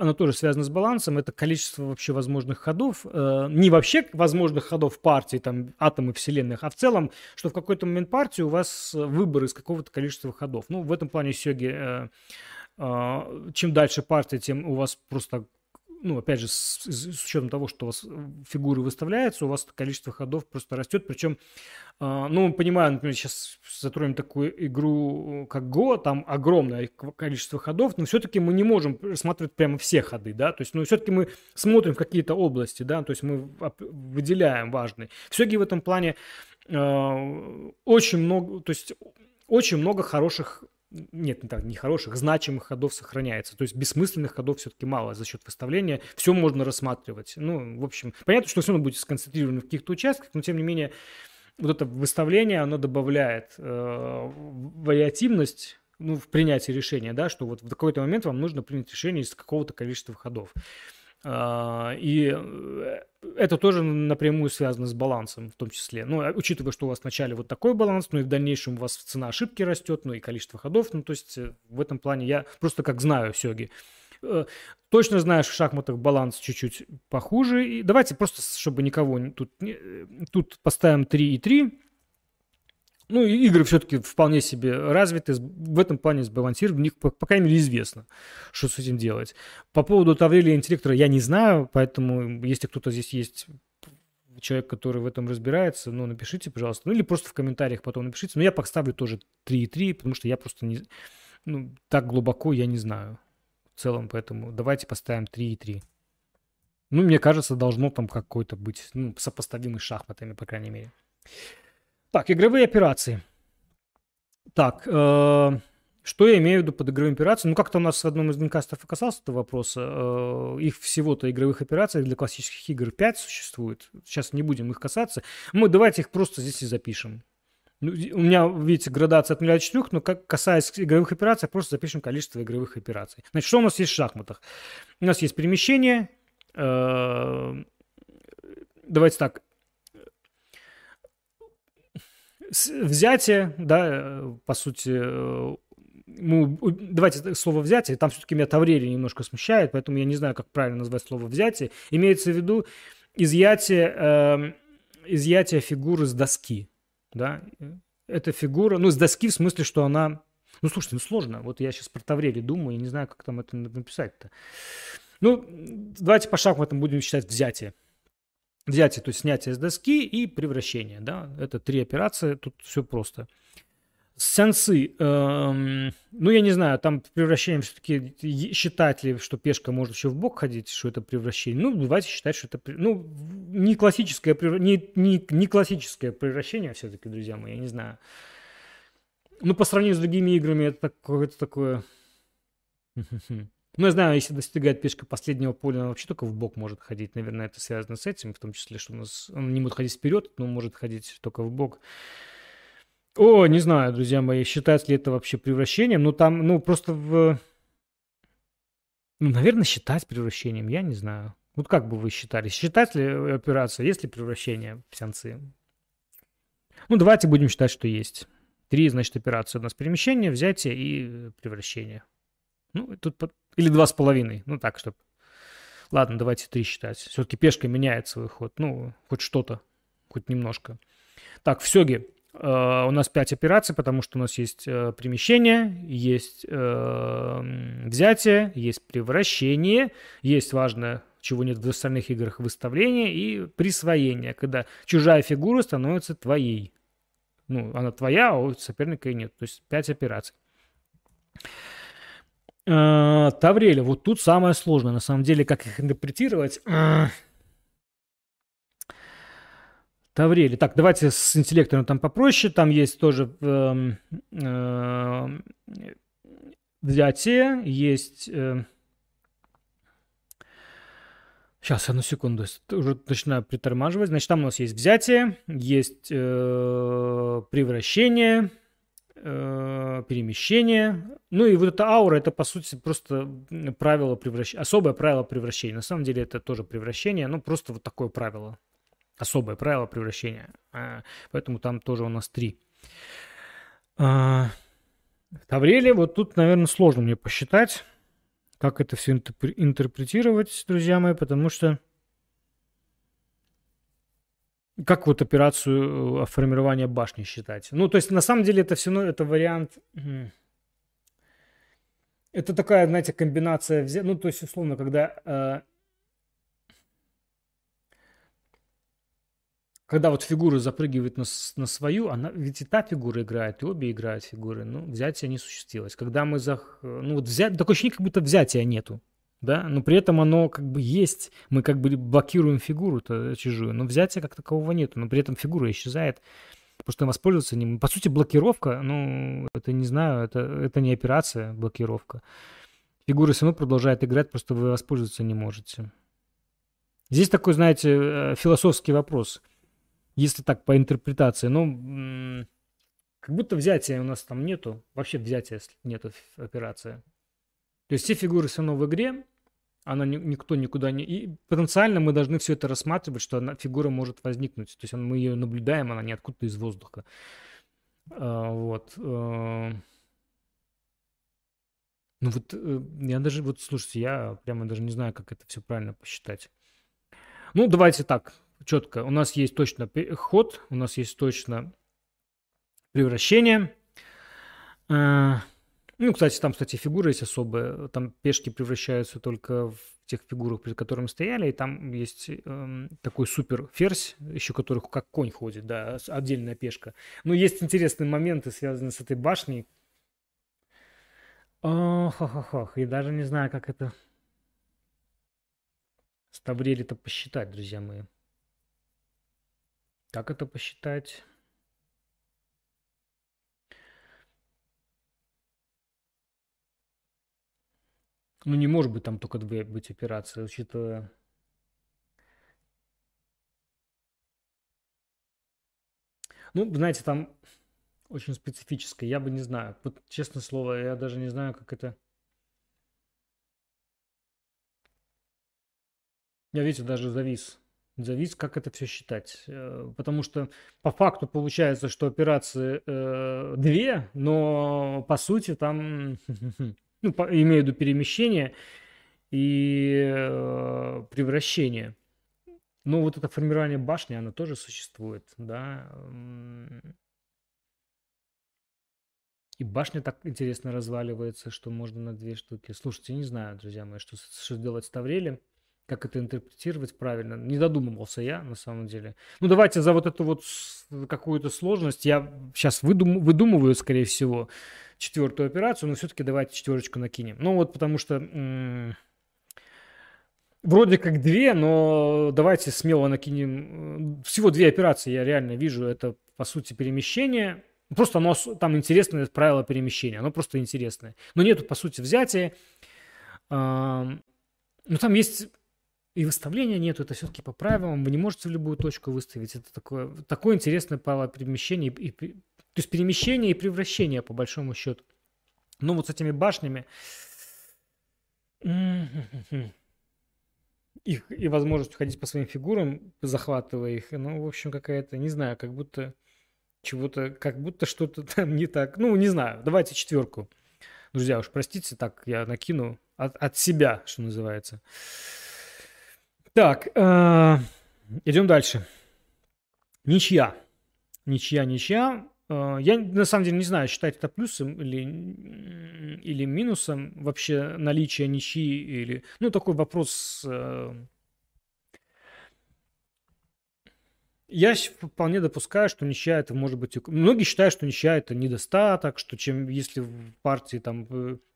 оно тоже связано с балансом, это количество вообще возможных ходов, э, не вообще возможных ходов партии, там, атомы вселенных, а в целом, что в какой-то момент партии у вас выбор из какого-то количества ходов. Ну, в этом плане Сёги, э, э, чем дальше партия, тем у вас просто ну, опять же, с, с учетом того, что у вас фигуры выставляются, у вас количество ходов просто растет. Причем, э, ну, понимаю, например, сейчас затронем такую игру, как Go, там огромное количество ходов, но все-таки мы не можем рассматривать прямо все ходы, да, то есть, ну, все-таки мы смотрим какие-то области, да, то есть мы выделяем важные. Все-таки в этом плане э, очень много, то есть очень много хороших нет, не так, не хороших, значимых ходов сохраняется. То есть бессмысленных ходов все-таки мало за счет выставления. Все можно рассматривать. Ну, в общем, понятно, что все равно будет сконцентрировано в каких-то участках, но тем не менее вот это выставление, оно добавляет э, вариативность ну, в принятии решения, да, что вот в какой-то момент вам нужно принять решение из какого-то количества ходов. А, и э, это тоже напрямую связано с балансом в том числе. Ну, а учитывая, что у вас вначале вот такой баланс, ну и в дальнейшем у вас цена ошибки растет, ну и количество ходов. Ну, то есть э, в этом плане я просто как знаю сёги. Э, точно знаешь, в шахматах баланс чуть-чуть похуже. И давайте просто, чтобы никого тут... Тут поставим 3 и 3 ну, игры все-таки вполне себе развиты, в этом плане сбалансированы, у них, по, по крайней мере, известно, что с этим делать. По поводу Таврелия интеллектора я не знаю, поэтому если кто-то здесь есть человек, который в этом разбирается, ну, напишите, пожалуйста. Ну, или просто в комментариях потом напишите. Но я поставлю тоже 3,3, потому что я просто не... Ну, так глубоко я не знаю в целом, поэтому давайте поставим 3,3. Ну, мне кажется, должно там какой-то быть, ну, сопоставимый с шахматами, по крайней мере. Так, игровые операции. Так, э, что я имею в виду под игровыми операциями? Ну, как-то у нас в одном из динкастов касался этого вопроса. Э, их всего-то игровых операций для классических игр 5 существует. Сейчас не будем их касаться. Мы давайте их просто здесь и запишем. Ну, у меня, видите, градация от 0 до 4, но как касаясь игровых операций, просто запишем количество игровых операций. Значит, что у нас есть в шахматах? У нас есть перемещение. Э, давайте так взятие, да, э, по сути, э, мы, давайте слово взятие, там все-таки меня Таврелий немножко смущает, поэтому я не знаю, как правильно назвать слово взятие. Имеется в виду изъятие, э, изъятие фигуры с доски, да, эта фигура, ну, с доски в смысле, что она, ну, слушайте, ну, сложно, вот я сейчас про Таврелий думаю, я не знаю, как там это написать-то. Ну, давайте по шахматам будем считать взятие взятие, то есть снятие с доски и превращение. Да? Это три операции, тут все просто. Сенсы, эм, ну я не знаю, там превращение все-таки считать ли, что пешка может еще в бок ходить, что это превращение. Ну, давайте считать, что это ну, не классическое, не, не, не классическое превращение все-таки, друзья мои, я не знаю. Ну, по сравнению с другими играми, это какое-то такое... Ну, я знаю, если достигает пешка последнего поля, она вообще только в бок может ходить. Наверное, это связано с этим, в том числе, что у нас он не может ходить вперед, но может ходить только в бок. О, не знаю, друзья мои, считается ли это вообще превращением. Ну, там, ну, просто в... Ну, наверное, считать превращением, я не знаю. Вот как бы вы считали? Считать ли операцию, есть ли превращение в сеансы? Ну, давайте будем считать, что есть. Три, значит, операции. У нас перемещение, взятие и превращение. Ну, тут под... или два с половиной. Ну, так, чтобы... Ладно, давайте три считать. Все-таки пешка меняет свой ход. Ну, хоть что-то, хоть немножко. Так, в Сёге э, у нас пять операций, потому что у нас есть э, перемещение, есть э, взятие, есть превращение, есть важное, чего нет в остальных играх, выставление и присвоение, когда чужая фигура становится твоей. Ну, она твоя, а у соперника и нет. То есть пять операций. Э, Тавреля, вот тут самое сложное, на самом деле, как их интерпретировать. Э, Таврели. Так, давайте с интеллектом там попроще. Там есть тоже э, э, взятие, есть... Сейчас, одну секунду, уже начинаю притормаживать. Значит, там у нас есть взятие, есть э, превращение, перемещение. Ну и вот эта аура, это по сути просто правило превращения, особое правило превращения. На самом деле это тоже превращение, ну просто вот такое правило, особое правило превращения. А, поэтому там тоже у нас три. А, Таврелия, вот тут, наверное, сложно мне посчитать, как это все интерпретировать, друзья мои, потому что как вот операцию э, формирования башни считать? Ну, то есть, на самом деле, это все равно это вариант... Это такая, знаете, комбинация... Ну, то есть, условно, когда... Э, когда вот фигура запрыгивает на, на свою, она ведь и та фигура играет, и обе играют фигуры. Ну, взятие не существилось. Когда мы за... Э, ну, вот взять... Такое ощущение, как будто взятия нету. Да, но при этом оно как бы есть, мы как бы блокируем фигуру-то чужую, но взятия как такового нету, но при этом фигура исчезает, потому что воспользоваться ним. По сути, блокировка, ну, это не знаю, это, это не операция, блокировка. Фигура все равно продолжает играть, просто вы воспользоваться не можете. Здесь такой, знаете, э, философский вопрос если так по интерпретации. Ну, как будто взятия у нас там нету, вообще взятия нету операции. То есть все фигуры все равно в игре, она никто никуда не... И потенциально мы должны все это рассматривать, что она, фигура может возникнуть. То есть мы ее наблюдаем, она не откуда-то из воздуха. А, вот. А... Ну вот э, я даже, вот слушайте, я прямо даже не знаю, как это все правильно посчитать. Ну, давайте так, четко. У нас есть точно ход, у нас есть точно превращение. А, ну, кстати, там, кстати, фигуры есть особые. Там пешки превращаются только в тех фигурах, перед которыми стояли. И там есть э, такой супер ферзь, еще который как конь ходит, да, отдельная пешка. Но есть интересные моменты, связанные с этой башней. Ох, ох, ох, ох. И даже не знаю, как это с Таврели-то посчитать, друзья мои. Как это посчитать? Ну, не может быть там только две быть операции, учитывая... Ну, знаете, там очень специфическое. Я бы не знаю. Вот, честное слово, я даже не знаю, как это... Я, видите, даже завис зависит, как это все считать. Э, потому что по факту получается, что операции э, две, но по сути там, ну, по, имею в виду перемещение и э, превращение. Но вот это формирование башни, оно тоже существует, да. И башня так интересно разваливается, что можно на две штуки. Слушайте, не знаю, друзья мои, что, что делать с Таврелем как это интерпретировать правильно. Не додумывался я, на самом деле. Ну, давайте за вот эту вот какую-то сложность. Я сейчас выдум, выдумываю, скорее всего, четвертую операцию, но все-таки давайте четверочку накинем. Ну, вот потому что... М- Вроде как две, но давайте смело накинем. Всего две операции я реально вижу. Это, по сути, перемещение. Просто оно, там интересное правило перемещения. Оно просто интересное. Но нету, по сути, взятия. Но там есть и выставления нет, это все-таки по правилам, вы не можете в любую точку выставить. Это такое, такое интересное правило перемещения, и, и, то есть перемещение и превращение, по большому счету. Ну вот с этими башнями их и возможность ходить по своим фигурам, захватывая их, ну, в общем, какая-то, не знаю, как будто чего-то, как будто что-то там не так. Ну, не знаю, давайте четверку. Друзья, уж простите, так я накину от, от себя, что называется. Так, э, идем дальше. Ничья. Ничья, ничья. Э, я на самом деле не знаю, считать это плюсом или, или минусом вообще наличие ничьи или... Ну, такой вопрос э, Я вполне допускаю, что ничья это может быть... Многие считают, что ничья это недостаток, что чем если в партии там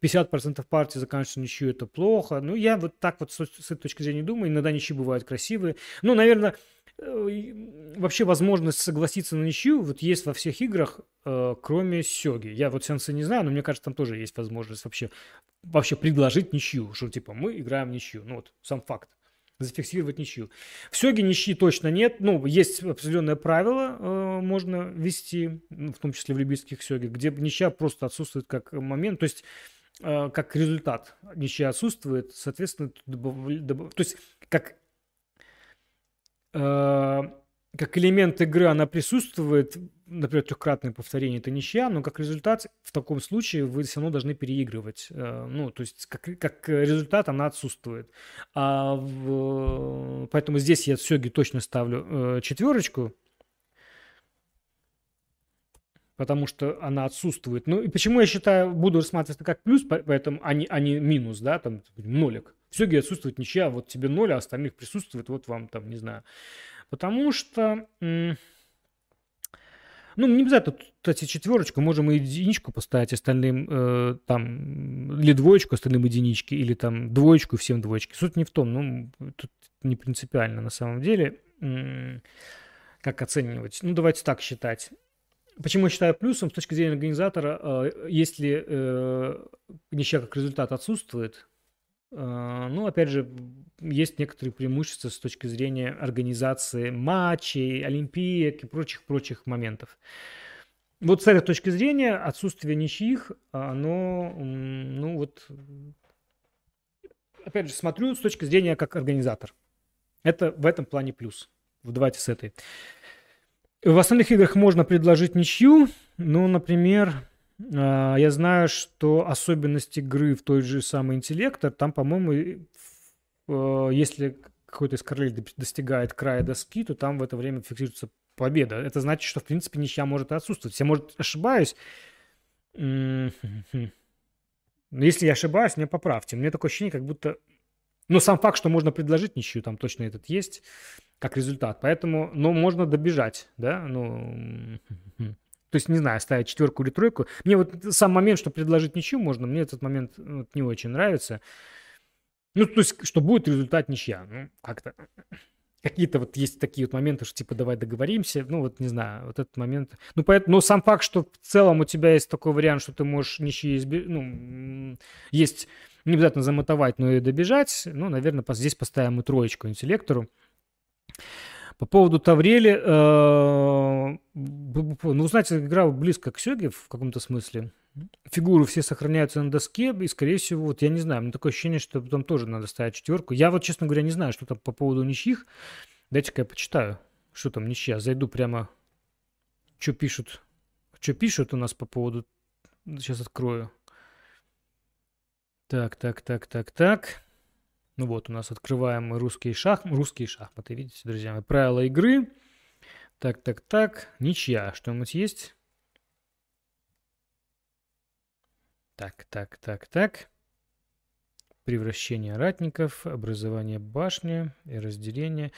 50% партии заканчивается ничью, это плохо. Ну, я вот так вот с, с этой точки зрения думаю. Иногда ничьи бывают красивые. Ну, наверное, э, вообще возможность согласиться на ничью вот есть во всех играх, э, кроме Сёги. Я вот сенсы не знаю, но мне кажется, там тоже есть возможность вообще, вообще предложить ничью, что типа мы играем ничью. Ну вот, сам факт зафиксировать ничью. В Сёге ничьи точно нет. Ну, есть определенное правило, э, можно ввести, ну, в том числе в любительских Сёге, где ничья просто отсутствует как момент, то есть э, как результат. Ничья отсутствует, соответственно, добав... Добав... то есть как э, как элемент игры она присутствует, например, трехкратное повторение это ничья, но как результат в таком случае вы все равно должны переигрывать. Э, ну, то есть как, как результат она отсутствует. А в, поэтому здесь я Сёги точно ставлю э, четверочку, потому что она отсутствует. Ну и почему я считаю, буду рассматривать это как плюс, поэтому, а не, а не минус, да, там нолик. В Сёге отсутствует ничья, вот тебе ноль, а остальных присутствует, вот вам там, не знаю, Потому что... Ну, не обязательно, кстати, четверочку, можем и единичку поставить остальным, э, там, или двоечку остальным единички, или там двоечку всем двоечки. Суть не в том, ну, тут не принципиально на самом деле, как оценивать. Ну, давайте так считать. Почему я считаю плюсом с точки зрения организатора, э, если э, ничья как результат отсутствует, ну, опять же, есть некоторые преимущества с точки зрения организации матчей, олимпиек и прочих-прочих моментов. Вот с этой точки зрения отсутствие ничьих, оно, ну вот, опять же, смотрю с точки зрения как организатор. Это в этом плане плюс. Давайте с этой. В остальных играх можно предложить ничью, ну, например, а, я знаю, что особенность игры в той же самый интеллектор, там, по-моему, э, если какой-то из королей достигает края доски, то там в это время фиксируется победа. Это значит, что, в принципе, ничья может отсутствовать. Я, может, ошибаюсь. Если я ошибаюсь, меня поправьте. Мне такое ощущение, как будто... Но сам факт, что можно предложить ничью, там точно этот есть как результат. Поэтому, ну, можно добежать, да, ну, то есть, не знаю, ставить четверку или тройку. Мне вот сам момент, что предложить ничью можно, мне этот момент вот, не очень нравится. Ну, то есть, что будет результат ничья. Ну, как-то какие-то вот есть такие вот моменты, что типа давай договоримся, ну вот не знаю, вот этот момент. Ну поэтому, но сам факт, что в целом у тебя есть такой вариант, что ты можешь ничьи избежать, ну есть не обязательно замотовать, но и добежать, ну, наверное, здесь поставим и троечку интеллектору. По поводу Таврели, э, ну, знаете, игра близко к Сёге в каком-то смысле. Фигуры все сохраняются на доске, и, скорее всего, вот я не знаю, у меня такое ощущение, что там тоже надо ставить четверку. Я вот, честно говоря, не знаю, что там по поводу ничьих. Дайте-ка я почитаю, что там ничья. Зайду прямо, что пишут. Что пишут у нас по поводу... Сейчас открою. Так, так, так, так, так. Ну вот, у нас открываем русские, шах... русские шахматы, видите, друзья мои. Правила игры. Так, так, так. Ничья. Что-нибудь есть? Так, так, так, так. Превращение ратников, образование башни и разделение.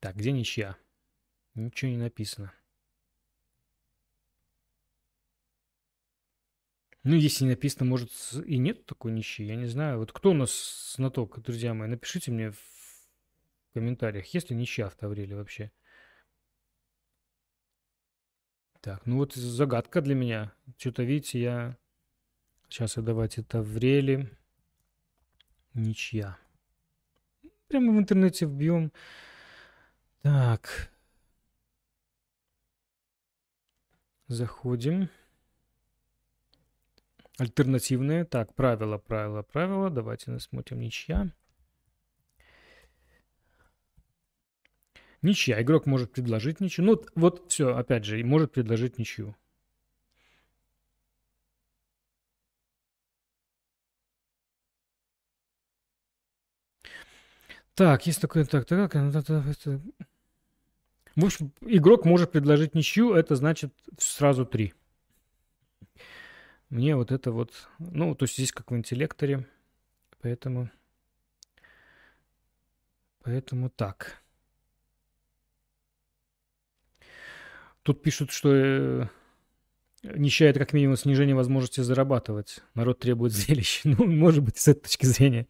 Так, где ничья? Ничего не написано. Ну, если не написано, может, и нет такой нищей, я не знаю. Вот кто у нас знаток, друзья мои, напишите мне в комментариях, есть ли нища в Тавриле вообще. Так, ну вот загадка для меня. Что-то, видите, я... Сейчас я давайте Таврели. Ничья. Прямо в интернете вбьем. Так. Заходим. Альтернативные. Так, правила, правила, правила. Давайте смотрим ничья. Ничья. Игрок может предложить ничью. Ну, вот все, опять же, может предложить ничью. Так, есть такой... Так, так, так, так, В общем, игрок может предложить ничью, это значит сразу три. Мне вот это вот, ну, то есть здесь как в интеллекторе, поэтому, поэтому так. Тут пишут, что э, нища как минимум снижение возможности зарабатывать. Народ требует зрелищ. Ну, может быть, с этой точки зрения.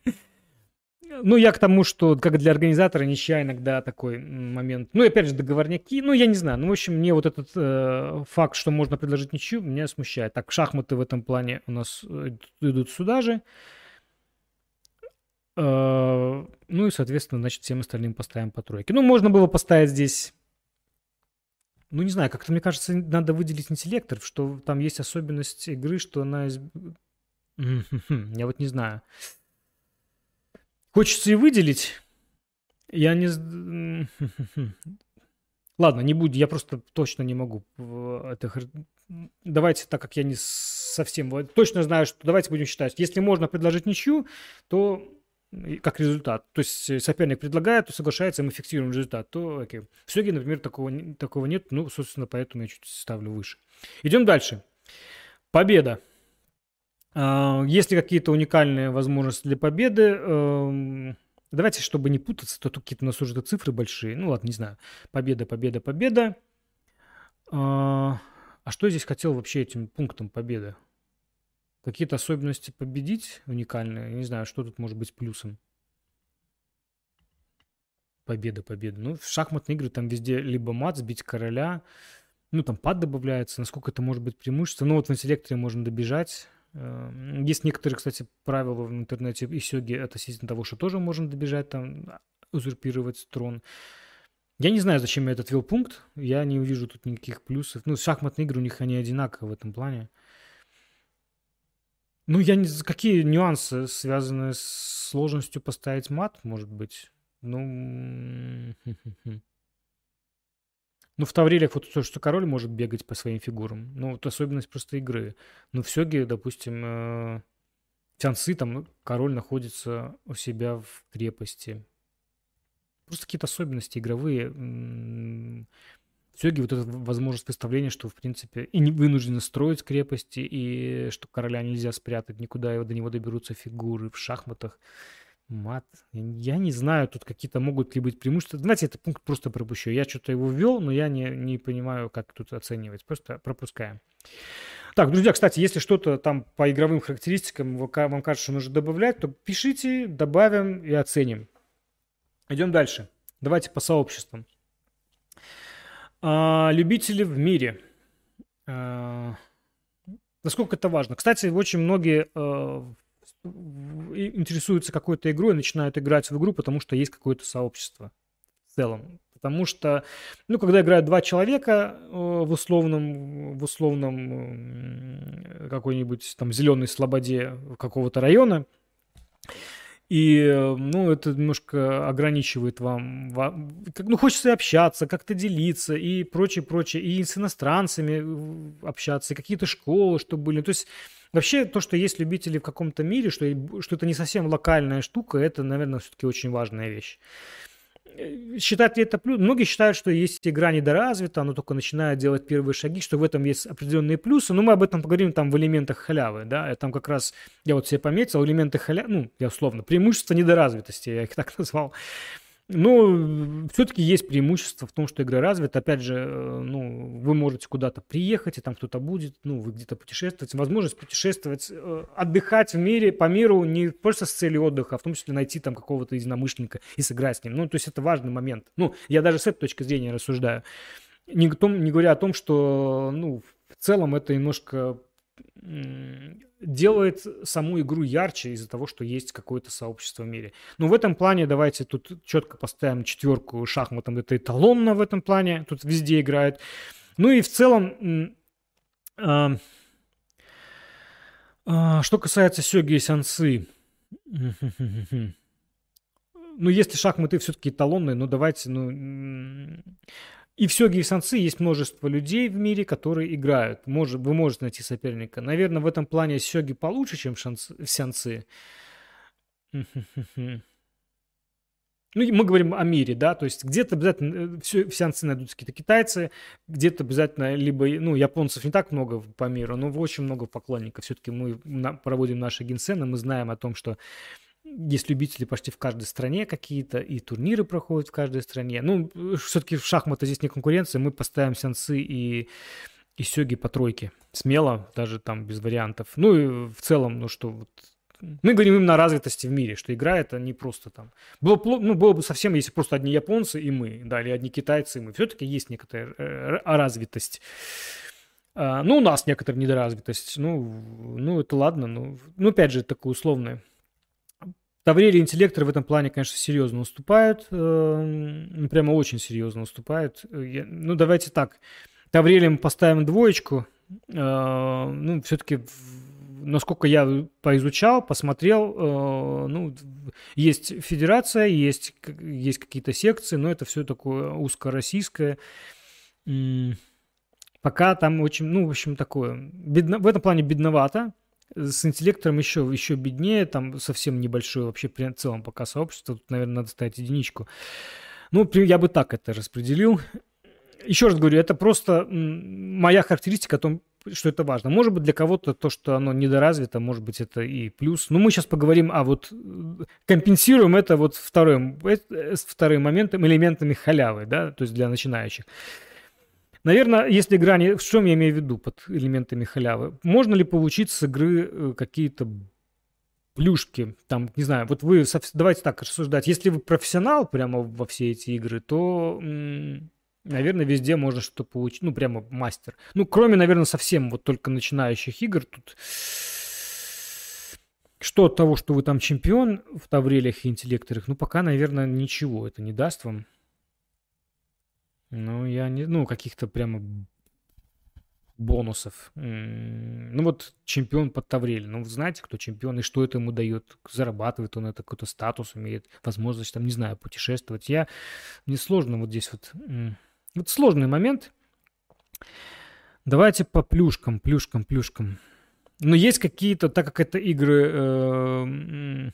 Ну, я к тому, что как для организатора ничья иногда такой момент. Ну, опять же, договорняки. Ну, я не знаю. Ну, в общем, мне вот этот э, факт, что можно предложить ничью, меня смущает. Так, шахматы в этом плане у нас э, идут сюда же. Э, ну и, соответственно, значит, всем остальным поставим по тройке. Ну, можно было поставить здесь... Ну, не знаю, как-то, мне кажется, надо выделить интеллектор, что там есть особенность игры, что она... Я вот не знаю. Хочется и выделить. Я не... Ладно, не буду, я просто точно не могу. Это... Давайте, так как я не совсем точно знаю, что давайте будем считать. Если можно предложить ничью, то как результат. То есть соперник предлагает, то соглашается, мы фиксируем результат. То окей. В Сёге, например, такого, такого нет. Ну, собственно, поэтому я чуть ставлю выше. Идем дальше. Победа. А, есть ли какие-то уникальные возможности для победы? Эм, Давайте, чтобы не путаться, то тут какие-то у нас уже цифры большие. Ну ладно, не знаю. Победа, победа, победа. А, а что здесь хотел вообще этим пунктом победа? Какие-то особенности победить уникальные? Я не знаю, что тут может быть плюсом. Победа, победа. Ну, в шахматные игры там везде либо мат, сбить короля, ну, там пад добавляется, насколько это может быть преимущество. Ну, вот в интеллекторе можно добежать. Эм, есть некоторые, кстати, правила в интернете и сёги относительно того, что тоже можно добежать, там, а, узурпировать трон. Я не знаю, зачем я этот ввел пункт. Я не увижу тут никаких плюсов. Ну, шахматные игры у них они одинаковы в этом плане. Ну, я не... Какие нюансы связаны с сложностью поставить мат, может быть? Ну... Ну, в Таврилях вот то, что король может бегать по своим фигурам. Ну, вот особенность просто игры. Ну, в Сёге, допустим, э, Тянцы, там ну, король находится у себя в крепости. Просто какие-то особенности игровые. В Сёге вот эта возможность представления, что, в принципе, и не вынуждены строить крепости, и что короля нельзя спрятать никуда, и до него доберутся фигуры в шахматах. Мат. Я не знаю, тут какие-то могут ли быть преимущества. Знаете, этот пункт просто пропущу. Я что-то его ввел, но я не, не понимаю, как тут оценивать. Просто пропускаем. Так, друзья, кстати, если что-то там по игровым характеристикам вам кажется, что нужно добавлять, то пишите, добавим и оценим. Идем дальше. Давайте по сообществам. А, любители в мире. А, насколько это важно? Кстати, очень многие а, интересуются какой-то игрой, начинают играть в игру, потому что есть какое-то сообщество в целом. Потому что, ну, когда играют два человека э, в условном, в условном какой-нибудь там зеленой слободе какого-то района, и, ну, это немножко ограничивает вам, вам ну, хочется общаться, как-то делиться и прочее, прочее, и с иностранцами общаться, и какие-то школы, чтобы были. То есть Вообще, то, что есть любители в каком-то мире, что, что это не совсем локальная штука, это, наверное, все-таки очень важная вещь. Э, считать ли это плюс? Многие считают, что есть игра недоразвита, она только начинает делать первые шаги, что в этом есть определенные плюсы, но мы об этом поговорим там в элементах халявы, да, там как раз, я вот себе пометил, элементы халявы, ну, я условно, преимущество недоразвитости, я их так назвал, ну, все-таки есть преимущество в том, что игра развита. Опять же, э, ну, вы можете куда-то приехать, и там кто-то будет, ну, вы где-то путешествовать. Возможность путешествовать, э, отдыхать в мире, по миру не просто с целью отдыха, а в том числе найти там какого-то единомышленника и сыграть с ним. Ну, то есть это важный момент. Ну, я даже с этой точки зрения рассуждаю. Не, том, не говоря о том, что, ну, в целом это немножко делает саму игру ярче из-за того, что есть какое-то сообщество в мире. Но в этом плане давайте тут четко поставим четверку шахматом. Это эталонно в этом плане. Тут везде играет. Ну и в целом, э, э, что касается Сёги и Сянцы, ну, если шахматы все-таки эталонные, ну, давайте, ну, и в Сёге и в Санцы есть множество людей в мире, которые играют. Может, вы можете найти соперника. Наверное, в этом плане Сёги получше, чем шанс, Сянцы. Ну, мы говорим о мире, да, то есть где-то обязательно э, все, в найдутся какие-то китайцы, где-то обязательно либо, ну, японцев не так много по миру, но очень много поклонников. Все-таки мы проводим наши генсены, мы знаем о том, что есть любители почти в каждой стране какие-то, и турниры проходят в каждой стране. Ну, все-таки в шахматы здесь не конкуренция, мы поставим сенсы и, и сёги по тройке. Смело, даже там без вариантов. Ну и в целом, ну что, вот, мы говорим именно о развитости в мире, что игра это не просто там. Было, ну, было бы совсем, если просто одни японцы и мы, да, или одни китайцы и мы. Все-таки есть некоторая э, развитость. А, ну, у нас некоторая недоразвитость. Ну, ну это ладно. Ну, ну опять же, такое условное. Таврелий интеллекторы в этом плане, конечно, серьезно уступают. Э, прямо очень серьезно уступают. Ну, давайте так. Таврелием поставим двоечку. Э, ну, все-таки, насколько я поизучал, посмотрел, э, ну, есть федерация, есть, есть какие-то секции, но это все такое узкороссийское. Пока там очень, ну, в общем, такое, бедно, в этом плане бедновато. С интеллектором еще, еще беднее, там совсем небольшое вообще при целом пока сообщество, тут, наверное, надо ставить единичку. Ну, я бы так это распределил. Еще раз говорю, это просто моя характеристика о том, что это важно. Может быть, для кого-то то, что оно недоразвито, может быть, это и плюс. Но мы сейчас поговорим, а вот компенсируем это вот вторым, э, вторым моментом, элементами халявы, да, то есть для начинающих. Наверное, если игра не... В чем я имею в виду под элементами халявы? Можно ли получить с игры э, какие-то плюшки, там, не знаю, вот вы, давайте так рассуждать, если вы профессионал прямо во все эти игры, то наверное, везде можно что-то получить. Ну, прямо мастер. Ну, кроме, наверное, совсем вот только начинающих игр. Тут что от того, что вы там чемпион в Таврелях и интеллекторах, ну, пока, наверное, ничего это не даст вам. Ну, я не... Ну, каких-то прямо бонусов. Ну, вот чемпион под Таврель. Ну, знаете, кто чемпион и что это ему дает? Зарабатывает он это, какой-то статус имеет, возможность, там, не знаю, путешествовать. Я... Мне сложно вот здесь вот... Вот сложный момент. Давайте по плюшкам, плюшкам, плюшкам. Но есть какие-то, так как это игры э,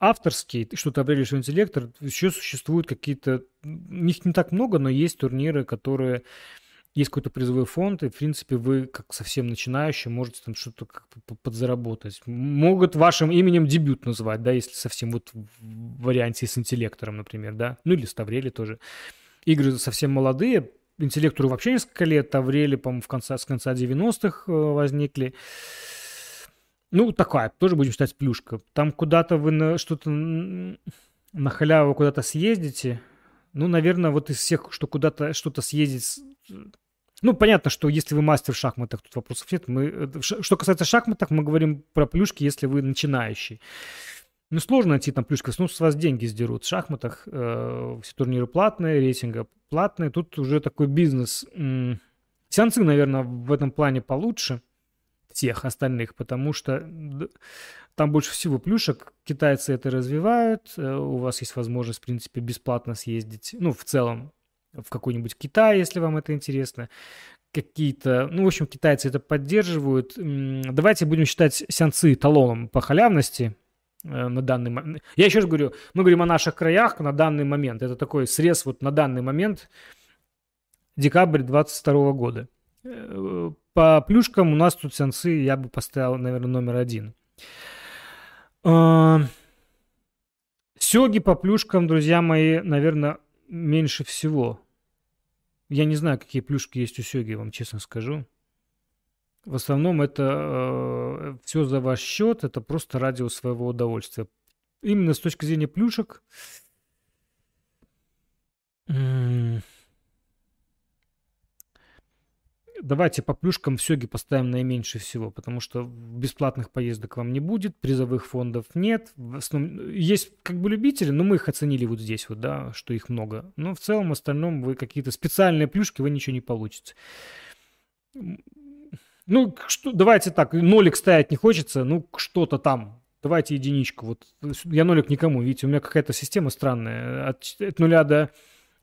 авторские, что-то определяющий интеллектор, еще существуют какие-то, них не так много, но есть турниры, которые есть какой-то призовой фонд, и, в принципе, вы, как совсем начинающий, можете там что-то подзаработать. Могут вашим именем дебют называть, да, если совсем вот в варианте с интеллектором, например, да, ну или с Таврели тоже игры совсем молодые, интеллектору вообще несколько лет, Таврели, по-моему, в конце, с конца 90-х э, возникли. Ну, такая, тоже будем считать плюшка. Там куда-то вы на что-то на халяву куда-то съездите. Ну, наверное, вот из всех, что куда-то что-то съездить... Ну, понятно, что если вы мастер в шахматах, тут вопросов нет. Мы, э, что касается шахматов, мы говорим про плюшки, если вы начинающий. Ну, сложно найти там плюшка. Ну, с вас деньги сдерут. В шахматах э, все турниры платные, рейтинга платные. Тут уже такой бизнес. Сеансы, наверное, в этом плане получше всех остальных, потому что там больше всего плюшек. Китайцы это развивают. Э, у вас есть возможность, в принципе, бесплатно съездить. Ну, в целом, в какой-нибудь Китай, если вам это интересно какие-то, ну, в общем, китайцы это поддерживают. Давайте будем считать сеансы талоном по халявности. Э, на данный момент. Я еще раз говорю, мы говорим о наших краях на данный момент. Это такой срез вот на данный момент, декабрь 22 года. Э, по плюшкам у нас тут сенсы я бы поставил, наверное, номер один. Э, Сёги по плюшкам, друзья мои, наверное, меньше всего. Я не знаю, какие плюшки есть у Сёги, вам честно скажу. В основном это э, все за ваш счет, это просто ради своего удовольствия. Именно с точки зрения плюшек. Давайте по плюшкам в Сёге поставим наименьшее всего, потому что бесплатных поездок вам не будет, призовых фондов нет. В основном, есть как бы любители, но мы их оценили вот здесь вот, да, что их много. Но в целом, в остальном вы какие-то специальные плюшки, вы ничего не получите. Ну, что, давайте так, нолик ставить не хочется, ну, что-то там. Давайте единичку. Вот я нолик никому, видите, у меня какая-то система странная. От, от нуля до...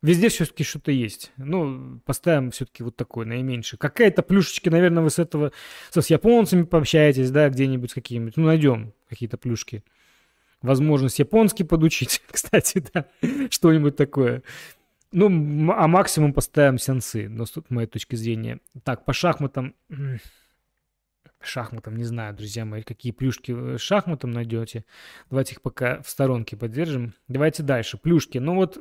Везде все-таки что-то есть. Ну, поставим все-таки вот такой, наименьший. Какая-то плюшечки, наверное, вы с этого... С японцами пообщаетесь, да, где-нибудь какие-нибудь. Ну, найдем какие-то плюшки. Возможность японский подучить, кстати, да, что-нибудь такое. Ну, а максимум поставим сенсы, но с моей точки зрения. Так, по шахматам... Шахматам, не знаю, друзья мои, какие плюшки шахматам найдете. Давайте их пока в сторонке поддержим. Давайте дальше. Плюшки. Ну вот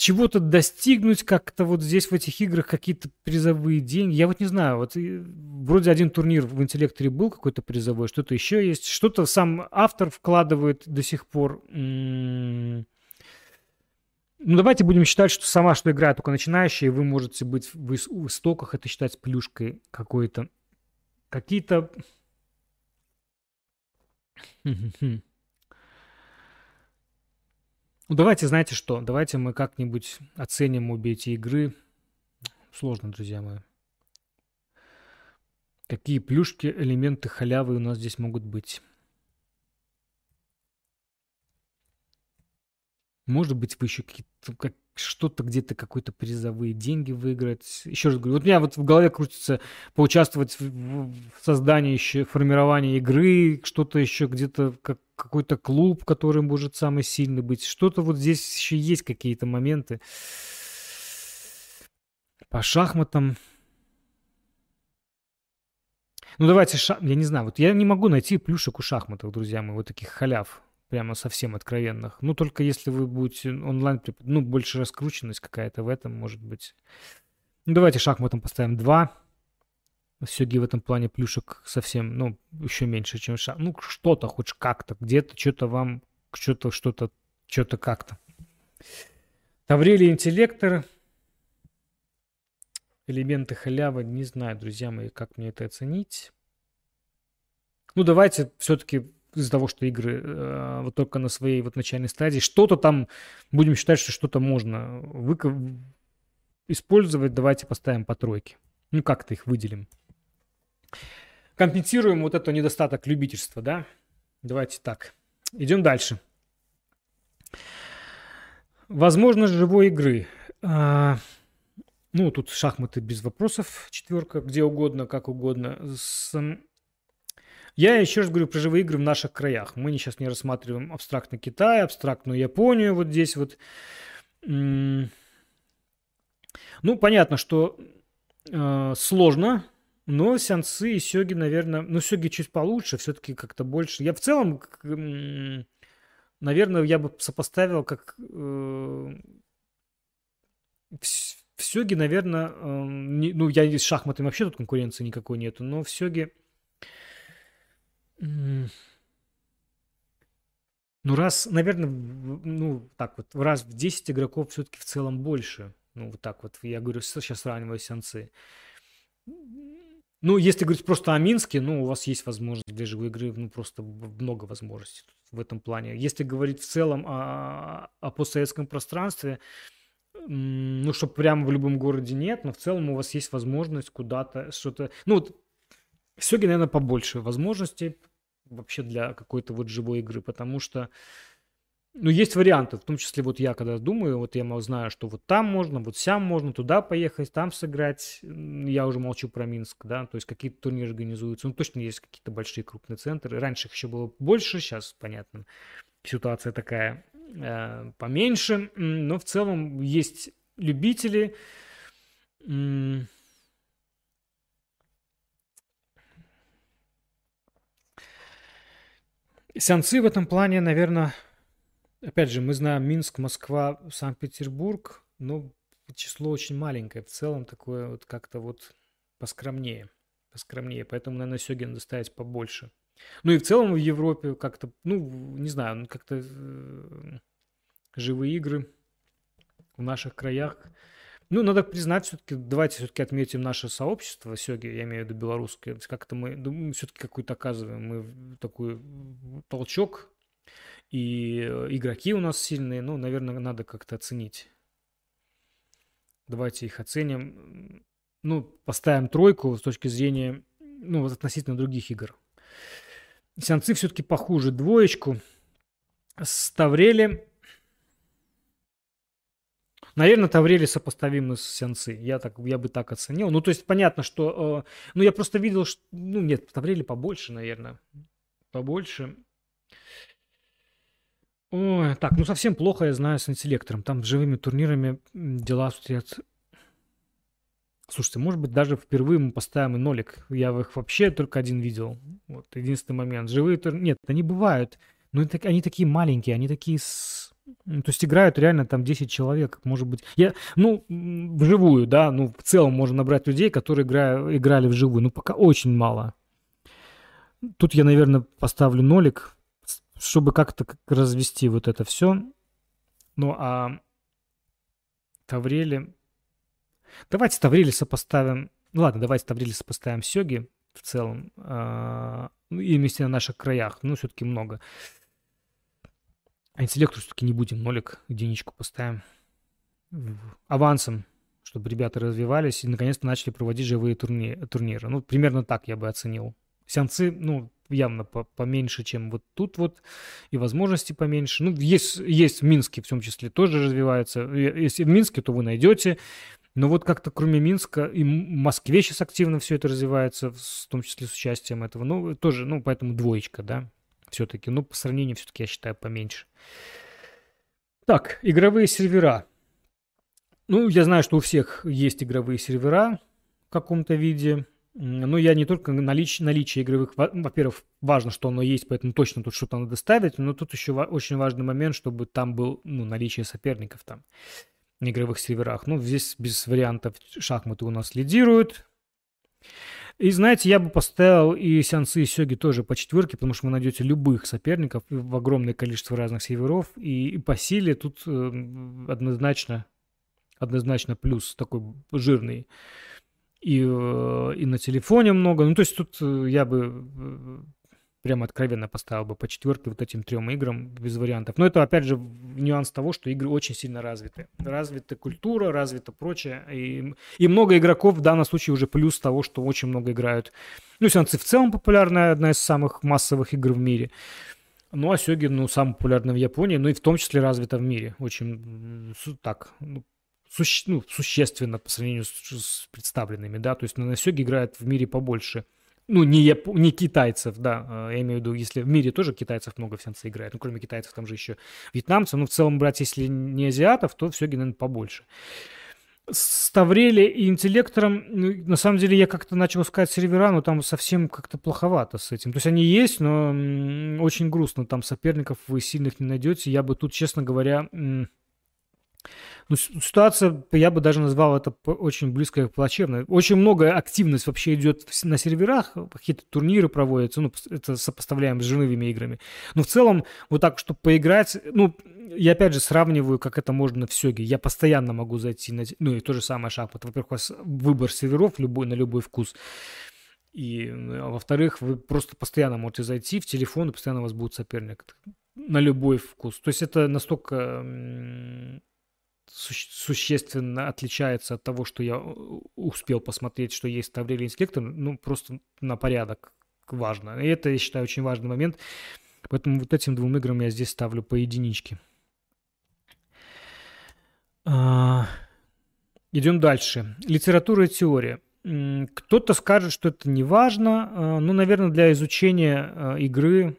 чего-то достигнуть как-то вот здесь в этих играх какие-то призовые деньги. Я вот не знаю, вот вроде один турнир в интеллекторе был какой-то призовой, что-то еще есть, что-то сам автор вкладывает до сих пор. М-м- ну, давайте будем считать, что сама, что игра только начинающая, и вы можете быть в истоках, это считать плюшкой какой-то. Какие-то... Ну, давайте, знаете что, давайте мы как-нибудь оценим обе эти игры. Сложно, друзья мои. Какие плюшки, элементы халявы у нас здесь могут быть? Может быть, вы еще какие-то, как, что-то где-то, какие-то призовые деньги выиграть. Еще раз говорю, вот у меня вот в голове крутится поучаствовать в, в создании еще, формировании игры, что-то еще где-то, как, какой-то клуб, который может самый сильный быть. Что-то вот здесь еще есть какие-то моменты. По шахматам. Ну, давайте, ша... я не знаю, вот я не могу найти плюшек у шахматов, друзья мои, вот таких халяв, прямо совсем откровенных. Ну, только если вы будете онлайн, ну, больше раскрученность какая-то в этом, может быть. Ну, давайте шахматам поставим 2. Сёги в этом плане плюшек совсем, ну, еще меньше, чем шах. Ну, что-то, хоть как-то, где-то что-то вам, что-то, что-то, что-то как-то. Таврелий интеллектор. Элементы халявы. Не знаю, друзья мои, как мне это оценить. Ну, давайте все-таки из-за того, что игры э, вот только на своей вот начальной стадии, что-то там, будем считать, что что-то можно вы... использовать, давайте поставим по тройке. Ну, как-то их выделим компенсируем вот этот недостаток любительства, да? Давайте так. Идем дальше. Возможность живой игры. А, ну, тут шахматы без вопросов, четверка, где угодно, как угодно. С... Я еще раз говорю про живые игры в наших краях. Мы сейчас не рассматриваем абстрактный Китай, абстрактную Японию вот здесь вот. Ну, понятно, что э, сложно но сянцы и сёги, наверное... Ну, сёги чуть получше, все-таки как-то больше. Я в целом, наверное, я бы сопоставил как... Э, в сёге, наверное... Э, не, ну, я с шахматами вообще тут конкуренции никакой нету, но в сёге... Ну, раз, наверное, ну, так вот, раз в 10 игроков все-таки в целом больше. Ну, вот так вот, я говорю, сейчас сравниваю сеансы. Ну, если говорить просто о Минске, ну, у вас есть возможность для живой игры, ну, просто много возможностей в этом плане. Если говорить в целом о, о постсоветском пространстве, ну, что прямо в любом городе нет, но в целом у вас есть возможность куда-то что-то... Ну, вот в Сёге, наверное, побольше возможностей вообще для какой-то вот живой игры, потому что ну, есть варианты, в том числе вот я когда думаю, вот я знаю, что вот там можно, вот сям можно, туда поехать, там сыграть. Я уже молчу про Минск, да, то есть какие-то турниры организуются. Ну, точно есть какие-то большие крупные центры. Раньше их еще было больше, сейчас, понятно, ситуация такая э, поменьше, но в целом есть любители. Сеансы в этом плане, наверное, Опять же, мы знаем Минск, Москва, Санкт-Петербург, но число очень маленькое. В целом такое вот как-то вот поскромнее. Поскромнее. Поэтому, наверное, Сёги надо ставить побольше. Ну и в целом в Европе как-то, ну, не знаю, ну, как-то э, живые игры в наших краях. Ну, надо признать, все-таки, давайте все-таки отметим наше сообщество Сёги, я имею в виду белорусское. Как-то мы, мы все-таки какую-то оказываем, мы такой толчок и э, игроки у нас сильные, ну, наверное, надо как-то оценить. Давайте их оценим. Ну, поставим тройку с точки зрения, ну, относительно других игр. Сеансы все-таки похуже двоечку. С Таврели... Наверное, Таврели сопоставимы с Сеансы. Я, так, я бы так оценил. Ну, то есть, понятно, что... Э, ну, я просто видел, что... Ну, нет, Таврели побольше, наверное. Побольше. Ой, так, ну совсем плохо я знаю с интеллектором. Там с живыми турнирами дела стоят. Слушайте, может быть, даже впервые мы поставим и нолик. Я их вообще только один видел. Вот, единственный момент. Живые турниры... Нет, они бывают. Но они такие маленькие, они такие... С... Ну, то есть играют реально там 10 человек, может быть. Я, ну, вживую, да, ну, в целом можно набрать людей, которые игра... играли вживую. Ну, пока очень мало. Тут я, наверное, поставлю нолик, чтобы как-то развести вот это все. Ну, а Таврели... Давайте Таврели сопоставим... Ну, ладно, давайте Таврели сопоставим Сёги в целом. А, ну, и вместе на наших краях. Ну, все-таки много. А интеллекту все-таки не будем. Нолик, единичку поставим. Авансом, чтобы ребята развивались и наконец-то начали проводить живые турни турниры. Ну, примерно так я бы оценил. Сеансы, ну, явно по поменьше, чем вот тут вот, и возможности поменьше. Ну, есть, есть в Минске в том числе тоже развивается. Если в Минске, то вы найдете. Но вот как-то кроме Минска и Москве сейчас активно все это развивается, в том числе с участием этого. Ну, тоже, ну, поэтому двоечка, да, все-таки. Ну, по сравнению все-таки, я считаю, поменьше. Так, игровые сервера. Ну, я знаю, что у всех есть игровые сервера в каком-то виде. Но я не только налич, наличие игровых... Во-первых, важно, что оно есть, поэтому точно тут что-то надо ставить, но тут еще очень важный момент, чтобы там был ну, наличие соперников там на игровых серверах. Ну, здесь без вариантов шахматы у нас лидируют. И знаете, я бы поставил и сеансы, и сёги тоже по четверке, потому что вы найдете любых соперников в огромное количество разных серверов. И, и по силе тут э, однозначно, однозначно плюс такой жирный. И, э, и на телефоне много. Ну, то есть тут э, я бы э, прямо откровенно поставил бы по четверке вот этим трем играм без вариантов. Но это, опять же, нюанс того, что игры очень сильно развиты. Развита культура, развита прочее. И, и много игроков в данном случае уже плюс того, что очень много играют. Ну, сеансы в целом популярная, одна из самых массовых игр в мире. Ну, а сёги, ну, самая популярная в Японии, ну и в том числе развита в мире. Очень так, ну, суще, ну, существенно по сравнению с, с представленными, да, то есть на Сёге играет в мире побольше ну, не, яп... не китайцев, да, а, я имею в виду, если в мире тоже китайцев много в сеансе играет, ну, кроме китайцев, там же еще вьетнамцы, но в целом брать, если не азиатов, то все, наверное, побольше. С Таврели и интеллектором, ну, на самом деле, я как-то начал искать сервера, но там совсем как-то плоховато с этим. То есть они есть, но очень грустно, там соперников вы сильных не найдете. Я бы тут, честно говоря, ну, ситуация, я бы даже назвал это очень близко к плачевной. Очень много активность вообще идет на серверах, какие-то турниры проводятся, ну, это сопоставляем с живыми играми. Но в целом, вот так, чтобы поиграть, ну, я опять же сравниваю, как это можно в Сёге. Я постоянно могу зайти на... Ну, и то же самое шахмат. Во-первых, у вас выбор серверов любой, на любой вкус. И, а во-вторых, вы просто постоянно можете зайти в телефон, и постоянно у вас будет соперник на любой вкус. То есть это настолько существенно отличается от того, что я успел посмотреть, что есть Таврелий инспектор, ну, просто на порядок важно. И это, я считаю, очень важный момент. Поэтому вот этим двум играм я здесь ставлю по единичке. А, идем дальше. Литература и теория. Кто-то скажет, что это не важно, а, но, наверное, для изучения а, игры...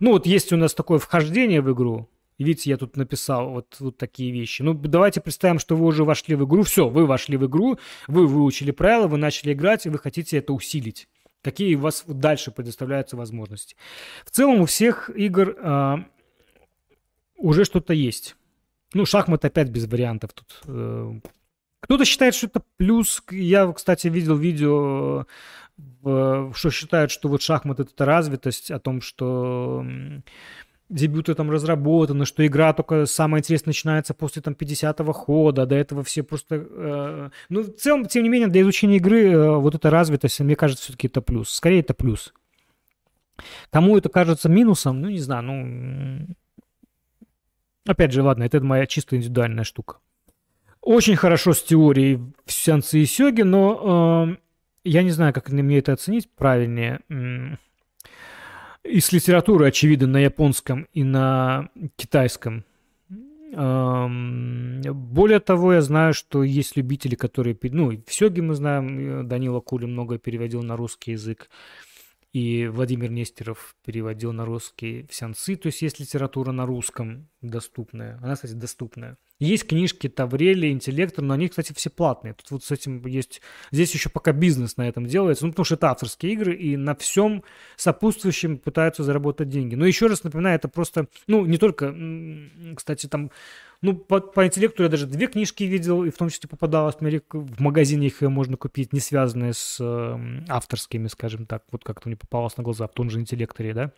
Ну, вот есть у нас такое вхождение в игру, видите, я тут написал вот, вот такие вещи. Ну, давайте представим, что вы уже вошли в игру. Все, вы вошли в игру, вы выучили правила, вы начали играть, и вы хотите это усилить. Какие у вас дальше предоставляются возможности. В целом у всех игр а, уже что-то есть. Ну, шахмат опять без вариантов тут. Э. Кто-то считает, что это плюс. Я, кстати, видел видео, что считают, что вот шахмат это развитость, о том, что дебюты там разработаны, что игра только самое интересное начинается после там 50-го хода, до этого все просто... Э, ну, в целом, тем не менее, для изучения игры э, вот эта развитость, мне кажется, все-таки это плюс. Скорее, это плюс. Кому это кажется минусом, ну, не знаю, ну... Опять же, ладно, это моя чисто индивидуальная штука. Очень хорошо с теорией в сеансе и сёги, но э, я не знаю, как мне это оценить правильнее из литературы, очевидно, на японском и на китайском. Более того, я знаю, что есть любители, которые... Ну, в Сёге мы знаем, Данила Кули много переводил на русский язык. И Владимир Нестеров переводил на русский в сеансы, то есть есть литература на русском доступная. Она, кстати, доступная. Есть книжки Таврели, Интеллектор, но они, кстати, все платные. Тут вот с этим есть... Здесь еще пока бизнес на этом делается, ну, потому что это авторские игры, и на всем сопутствующем пытаются заработать деньги. Но еще раз напоминаю, это просто... Ну, не только... Кстати, там ну, по, по интеллекту я даже две книжки видел, и в том числе попадалось мне в магазине их можно купить, не связанные с э, авторскими, скажем так, вот как-то мне попалось на глаза в том же интеллекторе, да.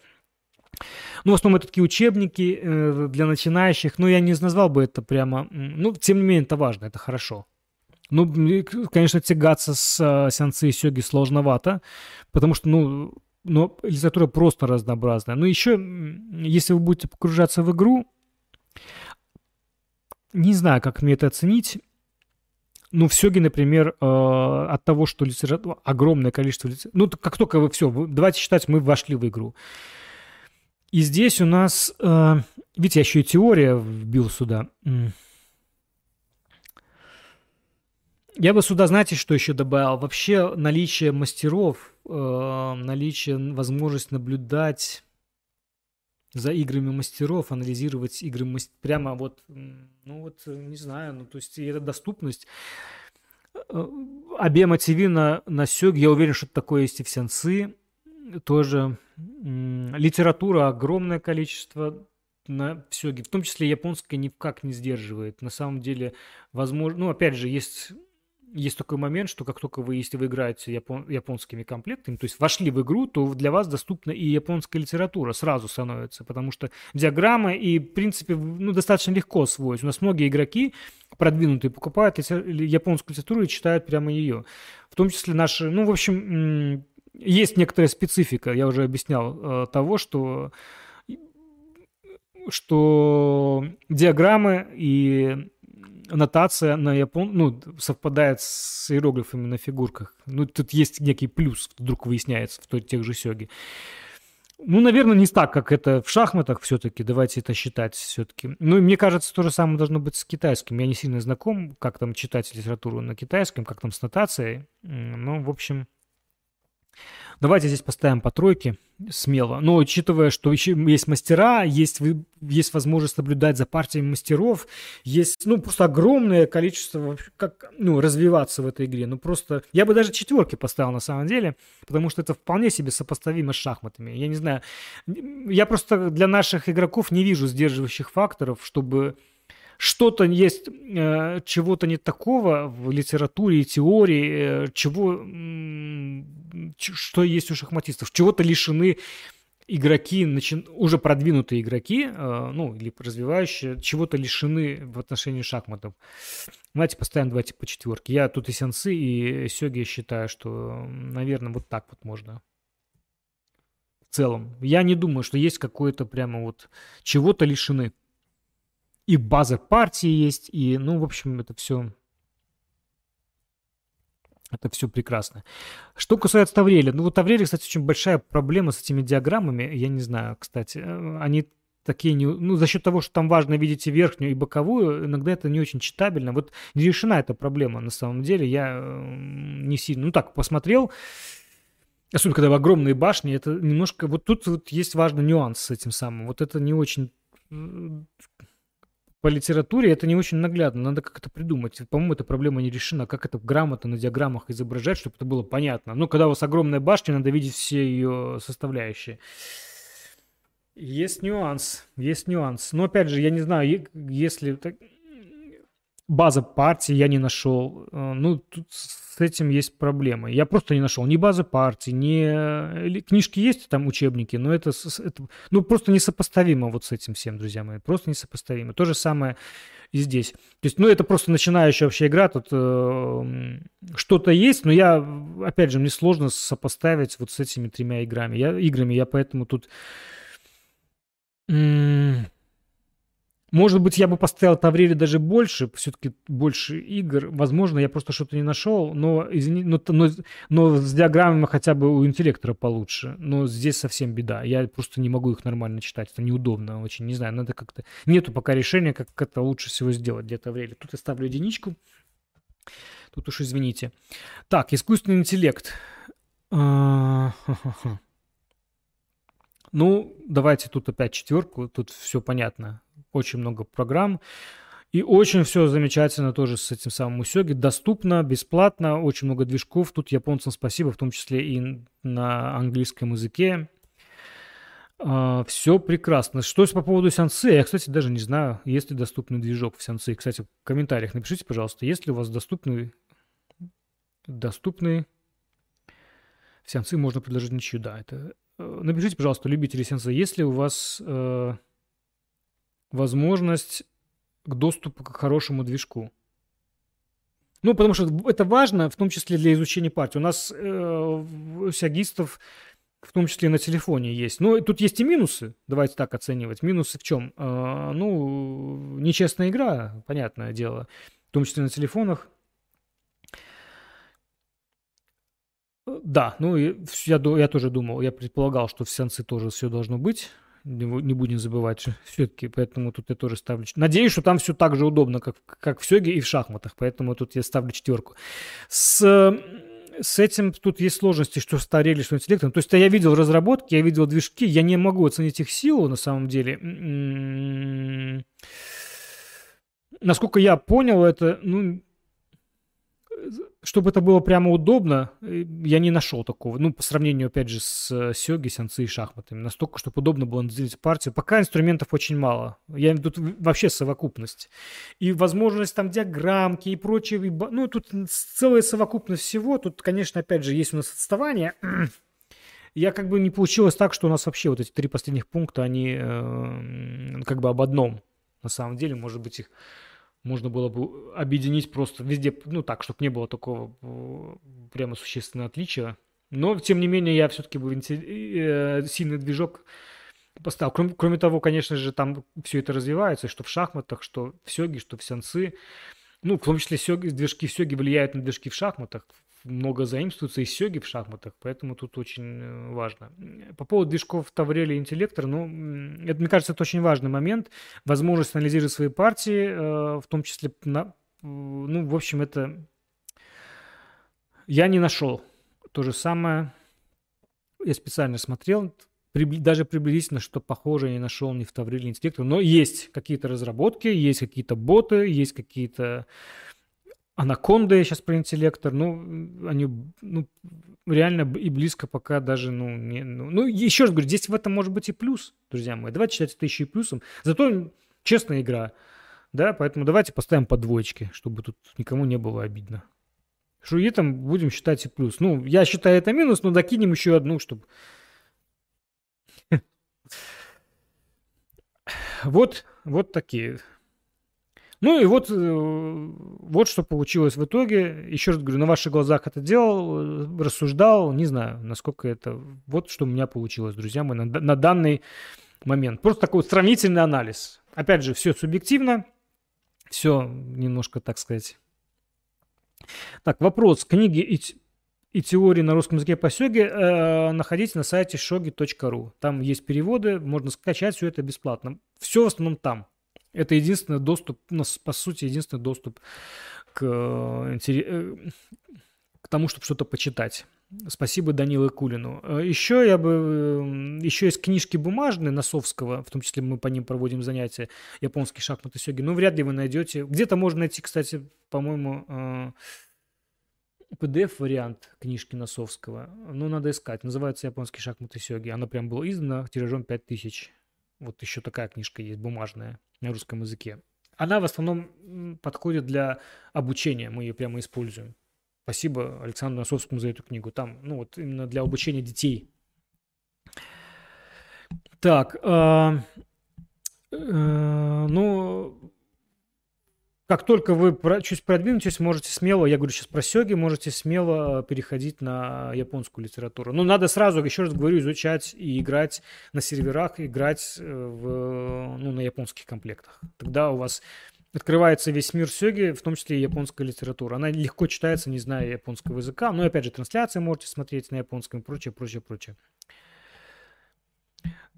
Ну, в основном это такие учебники э, для начинающих, но я не назвал бы это прямо... Ну, тем не менее, это важно, это хорошо. Ну, конечно, тягаться с э, сеансы и сёги сложновато, потому что, ну, но литература просто разнообразная. Но еще, если вы будете погружаться в игру, не знаю, как мне это оценить. Ну, в Сёге, например, э, от того, что литература, огромное количество литературы, ну, как только вы все, давайте считать, мы вошли в игру. И здесь у нас, э, видите, я еще и теория вбил сюда. Я бы сюда, знаете, что еще добавил? Вообще наличие мастеров, э, наличие возможность наблюдать за играми мастеров, анализировать игры мастер... прямо вот, ну вот, не знаю, ну то есть эта доступность. Обема ТВ на, на Сёг, я уверен, что такое есть и в Сенсы тоже. Литература огромное количество на Сёге, в том числе японская никак не сдерживает. На самом деле, возможно, ну опять же, есть есть такой момент, что как только вы, если вы играете япон, японскими комплектами, то есть вошли в игру, то для вас доступна и японская литература сразу становится, потому что диаграммы и, в принципе, ну, достаточно легко освоить. У нас многие игроки продвинутые покупают японскую литературу и читают прямо ее. В том числе наши, ну, в общем, есть некоторая специфика, я уже объяснял, э, того, что что диаграммы и нотация на япон... ну, совпадает с иероглифами на фигурках. Ну, тут есть некий плюс, вдруг выясняется в тех же сёге. Ну, наверное, не так, как это в шахматах все-таки, давайте это считать все-таки. Ну, и мне кажется, то же самое должно быть с китайским. Я не сильно знаком, как там читать литературу на китайском, как там с нотацией. Ну, в общем, Давайте здесь поставим по тройке смело. Но учитывая, что еще есть мастера, есть, есть возможность наблюдать за партиями мастеров, есть ну, просто огромное количество, как ну, развиваться в этой игре. Ну просто я бы даже четверки поставил на самом деле, потому что это вполне себе сопоставимо с шахматами. Я не знаю, я просто для наших игроков не вижу сдерживающих факторов, чтобы что-то есть, э, чего-то нет такого в литературе и теории, э, чего, что есть у шахматистов, чего-то лишены игроки, начи... уже продвинутые игроки, э, ну, или развивающие, чего-то лишены в отношении шахматов. Давайте поставим давайте по четверке. Я тут и сенсы, и сёги считаю, что, наверное, вот так вот можно. В целом. Я не думаю, что есть какое-то прямо вот чего-то лишены и база партии есть, и, ну, в общем, это все это все прекрасно. Что касается Таврели, ну вот Таврели, кстати, очень большая проблема с этими диаграммами. Я не знаю, кстати, э, они такие не... Ну, за счет того, что там важно видеть и верхнюю, и боковую, иногда это не очень читабельно. Вот не решена эта проблема на самом деле. Я э, не сильно... Ну так, посмотрел, особенно когда в огромные башни, это немножко... Вот тут вот есть важный нюанс с этим самым. Вот это не очень по литературе это не очень наглядно, надо как-то придумать. По-моему, эта проблема не решена, как это грамотно на диаграммах изображать, чтобы это было понятно. Ну, когда у вас огромная башня, надо видеть все ее составляющие. Есть нюанс, есть нюанс. Но опять же, я не знаю, если база партии я не нашел. Э, ну, тут с этим есть проблемы. Я просто не нашел ни базы партии, ни... Книжки есть, там учебники, но это, это ну, просто несопоставимо вот с этим всем, друзья мои. Просто несопоставимо. То же самое и здесь. То есть, ну, это просто начинающая вообще игра. Тут э, что-то есть, но я, опять же, мне сложно сопоставить вот с этими тремя играми. Я, играми, я поэтому тут... может быть, я бы поставил Таврели даже больше, все-таки больше игр. Возможно, я просто что-то не нашел, но, извини, но, но, но с диаграммами хотя бы у интеллектора получше. Но здесь совсем беда. Я просто не могу их нормально читать. Это неудобно очень. Не знаю, надо как-то... Нету пока решения, как это лучше всего сделать для Таврели. Тут я ставлю единичку. Тут уж извините. Так, искусственный интеллект. А, ну, давайте тут опять четверку. Тут все понятно очень много программ. И очень все замечательно тоже с этим самым Усёги. Доступно, бесплатно, очень много движков. Тут японцам спасибо, в том числе и на английском языке. А, все прекрасно. Что по поводу Сянсы? Я, кстати, даже не знаю, есть ли доступный движок в Сянсы. Кстати, в комментариях напишите, пожалуйста, есть ли у вас доступный, доступный в Сянсы можно предложить ничью. Да, это... Э, напишите, пожалуйста, любители Сянсы, есть ли у вас э, возможность к доступу к хорошему движку. Ну, потому что это важно, в том числе для изучения партии. У нас э, сягистов в том числе на телефоне есть. Но тут есть и минусы, давайте так оценивать. Минусы в чем? Э, ну, нечестная игра, понятное дело, в том числе на телефонах. Да, ну, я, я тоже думал, я предполагал, что в сеансы тоже все должно быть не будем забывать все-таки, поэтому тут я тоже ставлю... Надеюсь, что там все так же удобно, как, как в Сёге и в шахматах, поэтому тут я ставлю четверку. С с этим тут есть сложности, что старели, что интеллектом. То есть я видел разработки, я видел движки, я не могу оценить их силу на самом деле. М-м-м. Насколько я понял, это, ну, чтобы это было прямо удобно, э, я не нашел такого. Ну, по сравнению, опять же, с Сёги, Сянцы и шахматами. Настолько, чтобы удобно было сделать партию. Пока инструментов очень мало. Я виду вообще совокупность. И возможность там диаграммки и прочее. Ну, тут целая совокупность всего. Тут, конечно, опять же, есть у нас отставание. Я как бы не получилось так, что у нас вообще вот эти три последних пункта, они э, как бы об одном. На самом деле, может быть, их можно было бы объединить просто везде, ну так, чтобы не было такого э, прямо существенного отличия. Но, тем не менее, я все-таки бы э, сильный движок поставил. Кроме, кроме того, конечно же, там все это развивается, что в шахматах, что в сёге, что в сянцы. Ну, в том числе сёги, движки в сёге влияют на движки в шахматах много заимствуется из сёги в шахматах, поэтому тут очень э, важно. По поводу движков Таврели и Интеллектор, ну, это, мне кажется, это очень важный момент. Возможность анализировать свои партии, э, в том числе, на, ну, в общем, это я не нашел. То же самое я специально смотрел, даже приблизительно, что похоже, я не нашел ни в Тавриле, ни в Интеллектор, но есть какие-то разработки, есть какие-то боты, есть какие-то Анаконда, я сейчас про интеллектор, ну, они, ну, реально и близко пока даже, ну, не, ну, ну, еще раз говорю, здесь в этом может быть и плюс, друзья мои. Давайте считать это еще и плюсом. Зато честная игра, да, поэтому давайте поставим по двоечке, чтобы тут никому не было обидно. Шуи там будем считать и плюс. Ну, я считаю это минус, но докинем еще одну, чтобы... Вот, вот такие ну и вот, э, вот что получилось в итоге. Еще раз говорю, на ваших глазах это делал, э, рассуждал, не знаю, насколько это... Вот что у меня получилось, друзья мои, на, на данный момент. Просто такой сравнительный анализ. Опять же, все субъективно, все немножко, так сказать. Так, вопрос. Книги и, и теории на русском языке по сёге э, находите на сайте shogi.ru. Там есть переводы, можно скачать все это бесплатно. Все в основном там. Это единственный доступ, по сути, единственный доступ к, э, э, к тому, чтобы что-то почитать. Спасибо Данилу Кулину. Э, еще я бы... Еще есть книжки бумажные Носовского, в том числе мы по ним проводим занятия, японские шахматы сёги. Ну, вряд ли вы найдете. Где-то можно найти, кстати, по-моему, PDF-вариант книжки Носовского. Но надо искать. Называется «Японские шахматы сёги». Она прям была издана тиражом 5000. Вот еще такая книжка есть, бумажная, на русском языке. Она в основном подходит для обучения, мы ее прямо используем. Спасибо Александру Носовскому за эту книгу. Там, ну вот именно для обучения детей. Так, э, э, ну, как только вы чуть продвинетесь, можете смело, я говорю сейчас про сёги, можете смело переходить на японскую литературу. Но надо сразу, еще раз говорю, изучать и играть на серверах, играть э, в, ну, на японских комплектах. Тогда у вас открывается весь мир сёги, в том числе и японская литература. Она легко читается, не зная японского языка. Но, опять же, трансляции можете смотреть на японском и прочее, прочее, прочее.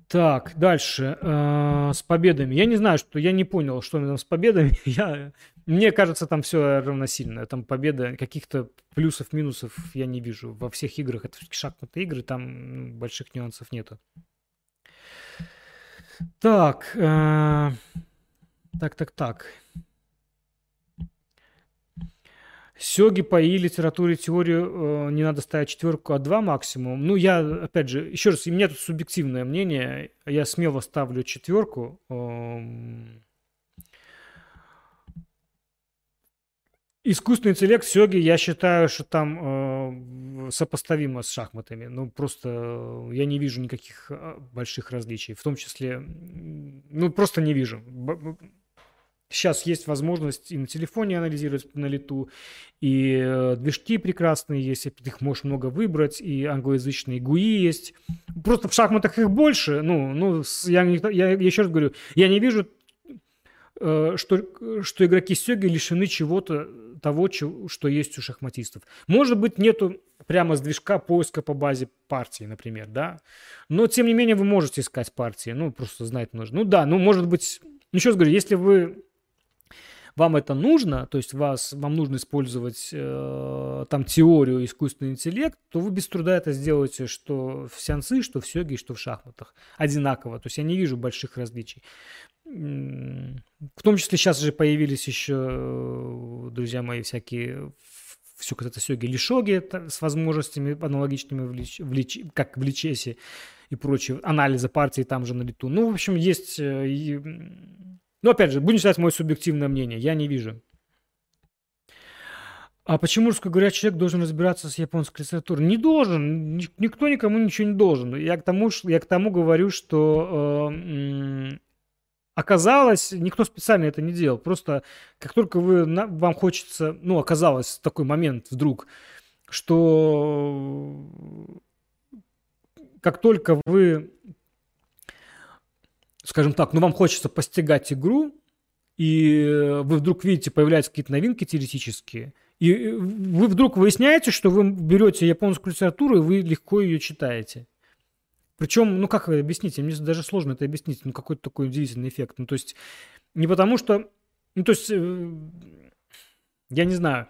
Так, дальше. Э, с победами. Я не знаю, что я не понял, что там с победами. Я, мне кажется, там все равносильно. Там победа, каких-то плюсов, минусов я не вижу. Во всех играх, это шахматные игры, там больших нюансов нету. Так, э, так, так, так. Сёги по и литературе, теорию э, не надо ставить четверку, а два максимум. Ну, я, опять же, еще раз, у меня тут субъективное мнение. Я смело ставлю четверку. Эм... Искусственный интеллект Сёги, я считаю, что там э, сопоставимо с шахматами. Ну, просто э, я не вижу никаких э, больших различий. В том числе, ну, просто не вижу. Сейчас есть возможность и на телефоне анализировать на лету, и э, движки прекрасные есть, их можешь много выбрать, и англоязычные GUI есть. Просто в шахматах их больше. Ну, ну я, я, я еще раз говорю, я не вижу, э, что, что игроки Сёги лишены чего-то того, что есть у шахматистов. Может быть, нету прямо с движка поиска по базе партии, например, да. Но, тем не менее, вы можете искать партии. Ну, просто знать нужно. Ну да, ну, может быть... Еще раз говорю, если вы вам это нужно, то есть вас, вам нужно использовать э, там теорию искусственный интеллект, то вы без труда это сделаете, что в сеансы, что в сёге, что в шахматах. Одинаково. То есть я не вижу больших различий. В том числе сейчас же появились еще, друзья мои, всякие все это сёги лишоги с возможностями аналогичными в, лич, в лич, как в личесе и прочее, анализа партии там же на лету. Ну, в общем, есть... Ну, опять же, будем считать мое субъективное мнение, я не вижу. А почему русскоговорящий человек должен разбираться с японской литературой? Не должен. Никто никому ничего не должен. Я к тому, я к тому говорю, что э, оказалось, никто специально это не делал. Просто как только вы, вам хочется, ну, оказалось такой момент вдруг, что как только вы, скажем так, ну, вам хочется постигать игру, и вы вдруг видите, появляются какие-то новинки теоретические, и вы вдруг выясняете, что вы берете японскую литературу, и вы легко ее читаете. Причем, ну как вы объясните, мне даже сложно это объяснить, ну какой-то такой удивительный эффект. Ну то есть не потому что, ну то есть, э, я не знаю,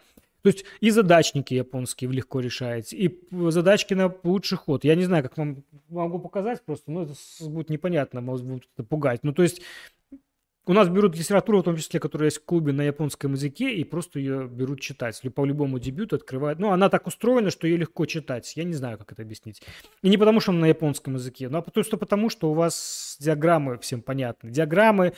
то есть и задачники японские легко решаете, и задачки на лучший ход. Я не знаю, как вам могу показать просто, но это будет непонятно, может будет пугать. Ну то есть у нас берут литературу, в том числе, которая есть в клубе на японском языке, и просто ее берут читать. По любому дебюту открывают. Ну, она так устроена, что ее легко читать. Я не знаю, как это объяснить. И не потому, что она на японском языке, но просто потому, что у вас диаграммы всем понятны. Диаграммы,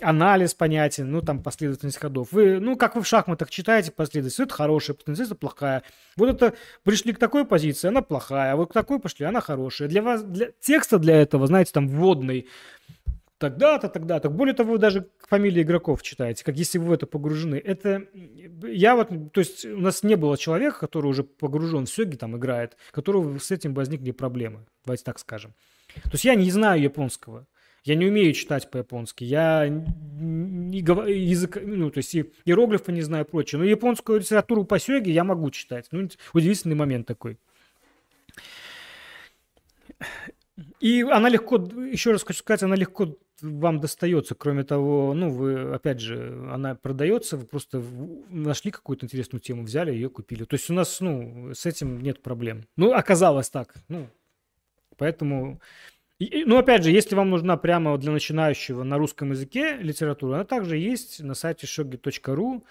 анализ понятен, ну, там последовательность ходов. Вы, ну, как вы в шахматах читаете последовательность, это хорошая, последовательность это плохая. Вот это пришли к такой позиции, она плохая, а вот к такой пошли, она хорошая. Для вас, для текста для этого, знаете, там вводный, тогда-то, тогда-то. Более того, вы даже фамилии игроков читаете, как если вы в это погружены. Это я вот, то есть у нас не было человека, который уже погружен в сёги, там играет, которого с этим возникли проблемы, давайте так скажем. То есть я не знаю японского. Я не умею читать по-японски. Я не говорю язык, ну, то есть иероглифы не знаю прочее. Но японскую литературу по сёге я могу читать. Ну, удивительный момент такой. И она легко, еще раз хочу сказать, она легко вам достается. Кроме того, ну, вы, опять же, она продается, вы просто нашли какую-то интересную тему, взяли ее, купили. То есть у нас, ну, с этим нет проблем. Ну, оказалось так. Ну, поэтому... И, ну, опять же, если вам нужна прямо для начинающего на русском языке литература, она также есть на сайте shogi.ru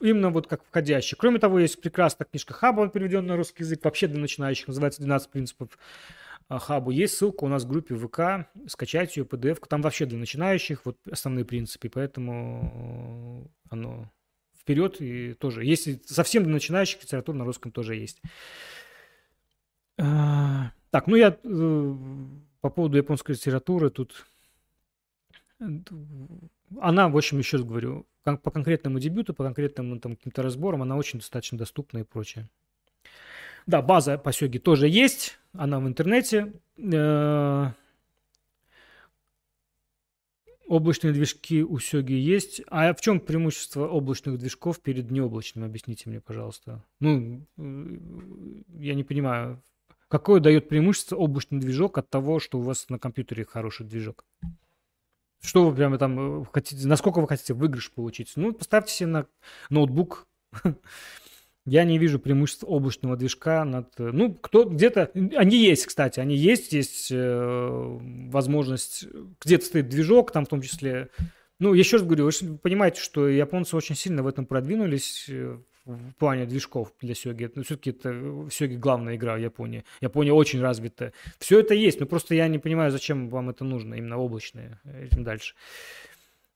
именно вот как входящий. Кроме того, есть прекрасная книжка Хаба, он переведен на русский язык, вообще для начинающих, называется «12 принципов Хабу. Есть ссылка у нас в группе ВК, скачать ее, PDF. Там вообще для начинающих вот основные принципы, поэтому оно вперед и тоже. Если совсем для начинающих, литература на русском тоже есть. А, так, ну я э, по поводу японской литературы тут... Она, в общем, еще раз говорю, по конкретному дебюту, по конкретным там, каким-то разборам, она очень достаточно доступна и прочее. Да, база по Сёге тоже есть, она в интернете. Э, облачные движки у Сёги есть. А в чем преимущество облачных движков перед необлачными? Объясните мне, пожалуйста. Ну, э, я не понимаю, какое дает преимущество облачный движок от того, что у вас на компьютере хороший движок? Что вы прямо там э, хотите, насколько вы хотите выигрыш получить? Ну, поставьте себе на ноутбук Я не вижу преимуществ облачного движка над... Э, ну, кто где-то... Они есть, кстати, они есть. Есть э, возможность... Где-то стоит движок, там в том числе... Ну, еще раз говорю, вы понимаете, что японцы очень сильно в этом продвинулись э, в плане движков для Сёги. Ну, все-таки это в Сёге главная игра в Японии. Япония очень развита. Все это есть, но просто я не понимаю, зачем вам это нужно, именно облачное. Этим дальше.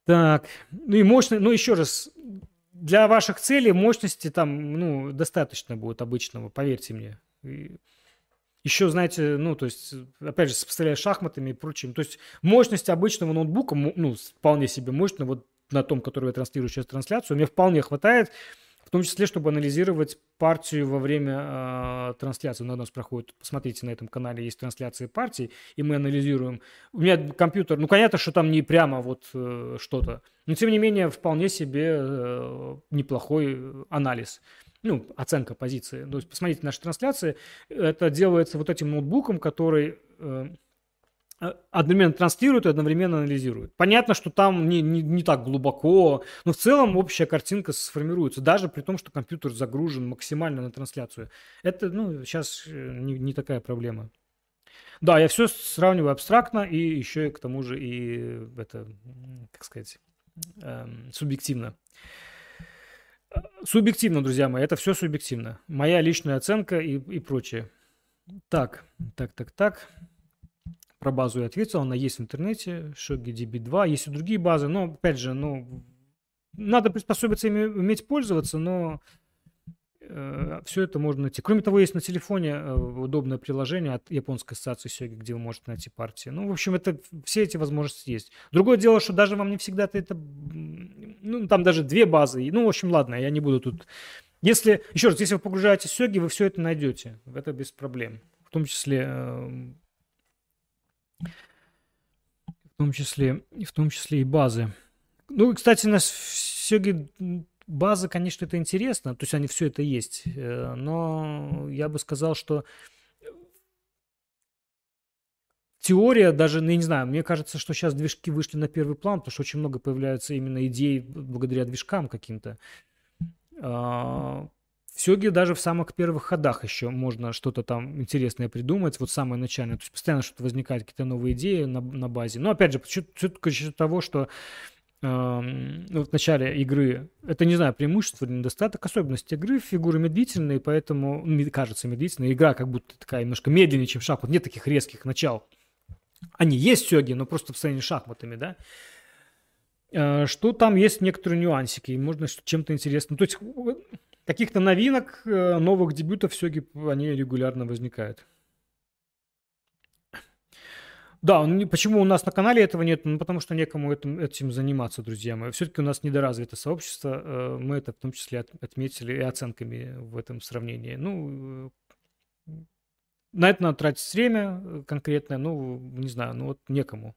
Так, ну и мощно, ну еще раз, для ваших целей мощности там, ну, достаточно будет обычного, поверьте мне. И еще, знаете, ну, то есть, опять же, сопоставляя шахматами и прочим, то есть мощность обычного ноутбука, ну, вполне себе мощно, вот на том, который я транслирую сейчас трансляцию, мне вполне хватает в том числе, чтобы анализировать партию во время э, трансляции. У нас проходит, посмотрите, на этом канале есть трансляции партий, и мы анализируем. У меня компьютер, ну, понятно, что там не прямо вот э, что-то, но, тем не менее, вполне себе э, неплохой анализ ну, оценка позиции. То есть посмотрите наши трансляции. Это делается вот этим ноутбуком, который э, э, одновременно транслирует и одновременно анализирует. Понятно, что там не, не, не так глубоко, но в целом общая картинка сформируется, даже при том, что компьютер загружен максимально на трансляцию. Это, ну, сейчас э, не, не такая проблема. Да, я все сравниваю абстрактно и еще и к тому же и это, как сказать, эм, субъективно. Субъективно, друзья мои, это все субъективно. Моя личная оценка и, и прочее. Так, так, так, так. Про базу я ответил, она есть в интернете, Shogi DB2, есть и другие базы, но, опять же, ну, надо приспособиться ими уметь пользоваться, но Э, все это можно найти. Кроме того, есть на телефоне э, удобное приложение от японской ассоциации Сёги, где вы можете найти партии. Ну, в общем, это все эти возможности есть. Другое дело, что даже вам не всегда это... Ну, там даже две базы. Ну, в общем, ладно, я не буду тут... Если, еще раз, если вы погружаетесь в Сёги, вы все это найдете. Это без проблем. В том числе... Э, в том числе, в том числе и базы. Ну, кстати, у нас в Сёге база, конечно, это интересно, то есть они все это есть, э, но я бы сказал, что теория даже, ну, я не знаю, мне кажется, что сейчас движки вышли на первый план, потому что очень много появляется именно идей благодаря движкам каким-то. В Сёге даже в самых первых ходах еще можно что-то там интересное придумать, вот самое начальное. То есть постоянно что-то возникает, какие-то новые идеи на, на базе. Но опять же, все-таки счет того, что ну, в начале игры, это, не знаю, преимущество или недостаток, особенность игры, фигуры медлительные, поэтому, кажется, медлительная, игра как будто такая немножко медленнее, чем шахмат, нет таких резких начал. Они есть сёги, но просто в сравнении с шахматами, да. А, что там есть некоторые нюансики, и можно чем-то интересным. То есть каких-то новинок, э, новых дебютов сёги, они регулярно возникают. Да, почему у нас на канале этого нет? Ну, потому что некому этим, этим заниматься, друзья мои. Все-таки у нас недоразвито сообщество. Э, мы это в том числе отметили и оценками в этом сравнении. Ну, э, на это надо тратить время конкретное, ну, не знаю, ну вот некому.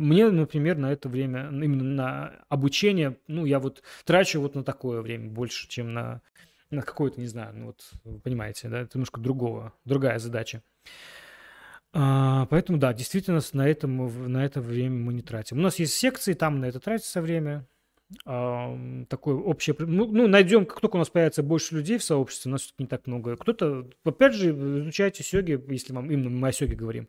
Мне, например, на это время, именно на обучение, ну, я вот трачу вот на такое время больше, чем на, на какое-то, не знаю, ну вот, вы понимаете, да, это немножко другого, другая задача. А, поэтому, да, действительно, на, этом, на это время мы не тратим. У нас есть секции, там на это тратится время. А, такое общее... Ну, ну, найдем, как только у нас появится больше людей в сообществе, у нас не так много. Кто-то, опять же, изучайте сёги, если вам именно мы о сёге говорим.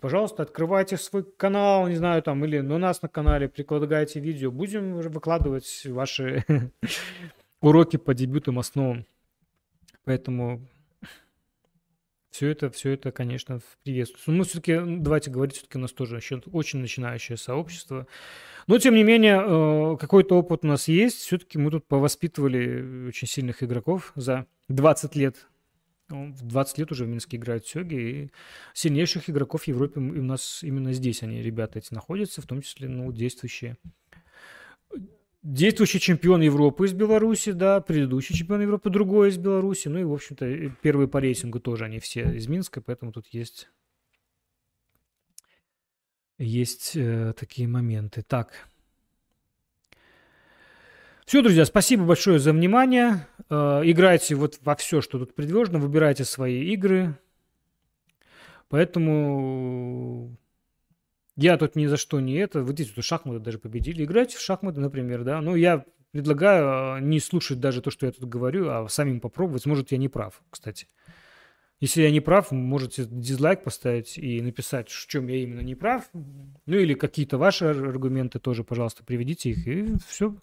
Пожалуйста, открывайте свой канал, не знаю, там, или на нас на канале, прикладывайте видео. Будем выкладывать ваши уроки по дебютам основам. Поэтому все это, все это, конечно, приветствуется. Но мы все-таки, давайте говорить, все-таки у нас тоже еще очень начинающее сообщество. Но, тем не менее, э, какой-то опыт у нас есть. Все-таки мы тут повоспитывали очень сильных игроков за 20 лет. Ну, в 20 лет уже в Минске играют сёги, и сильнейших игроков в Европе у нас именно здесь они, ребята эти, находятся, в том числе, ну, действующие действующий чемпион Европы из Беларуси, да, предыдущий чемпион Европы другой из Беларуси, ну и, в общем-то, первые по рейтингу тоже они все из Минска, поэтому тут есть, есть э, такие моменты. Так. Все, друзья, спасибо большое за внимание. Э, играйте вот во все, что тут предложено, выбирайте свои игры. Поэтому я тут ни за что не это. Вот здесь вот шахматы даже победили. Играйте в шахматы, например, да. Ну, я предлагаю а, не слушать даже то, что я тут говорю, а самим попробовать. Может, я не прав, кстати. Если я не прав, можете дизлайк поставить и написать, в чем я именно не прав. Ну или какие-то ваши аргументы тоже, пожалуйста, приведите их, и все.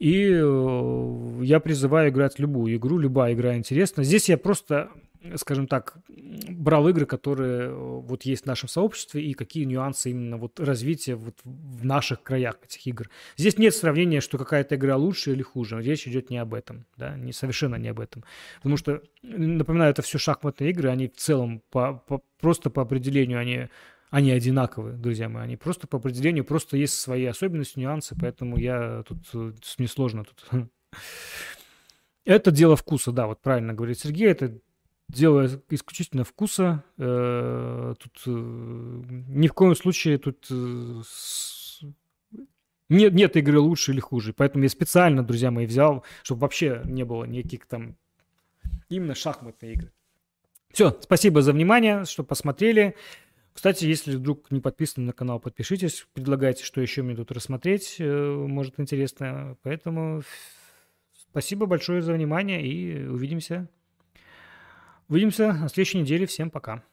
И э, я призываю играть любую игру, любая игра интересна. Здесь я просто скажем так, брал игры, которые э, вот есть в нашем сообществе, и какие нюансы именно вот развития вот в наших краях этих игр. Здесь нет сравнения, что какая-то игра лучше или хуже. Речь идет не об этом, да, не, совершенно не об этом. Потому что, напоминаю, это все шахматные игры, они в целом по, по, просто по определению, они, они одинаковые, друзья мои, они просто по определению, просто есть свои особенности, нюансы, поэтому я тут, э, мне сложно тут это дело вкуса, да, вот правильно говорит Сергей, это дело исключительно вкуса. Э, тут э, ни в коем случае тут нет, нет игры лучше или хуже. Поэтому я специально, друзья мои, взял, чтобы вообще не было никаких там именно шахматные игры. Все, спасибо за внимание, что посмотрели. Кстати, если вдруг не подписаны на канал, подпишитесь, предлагайте, что еще мне тут рассмотреть, э, может интересно. Поэтому спасибо большое за внимание и увидимся. Увидимся на следующей неделе. Всем пока.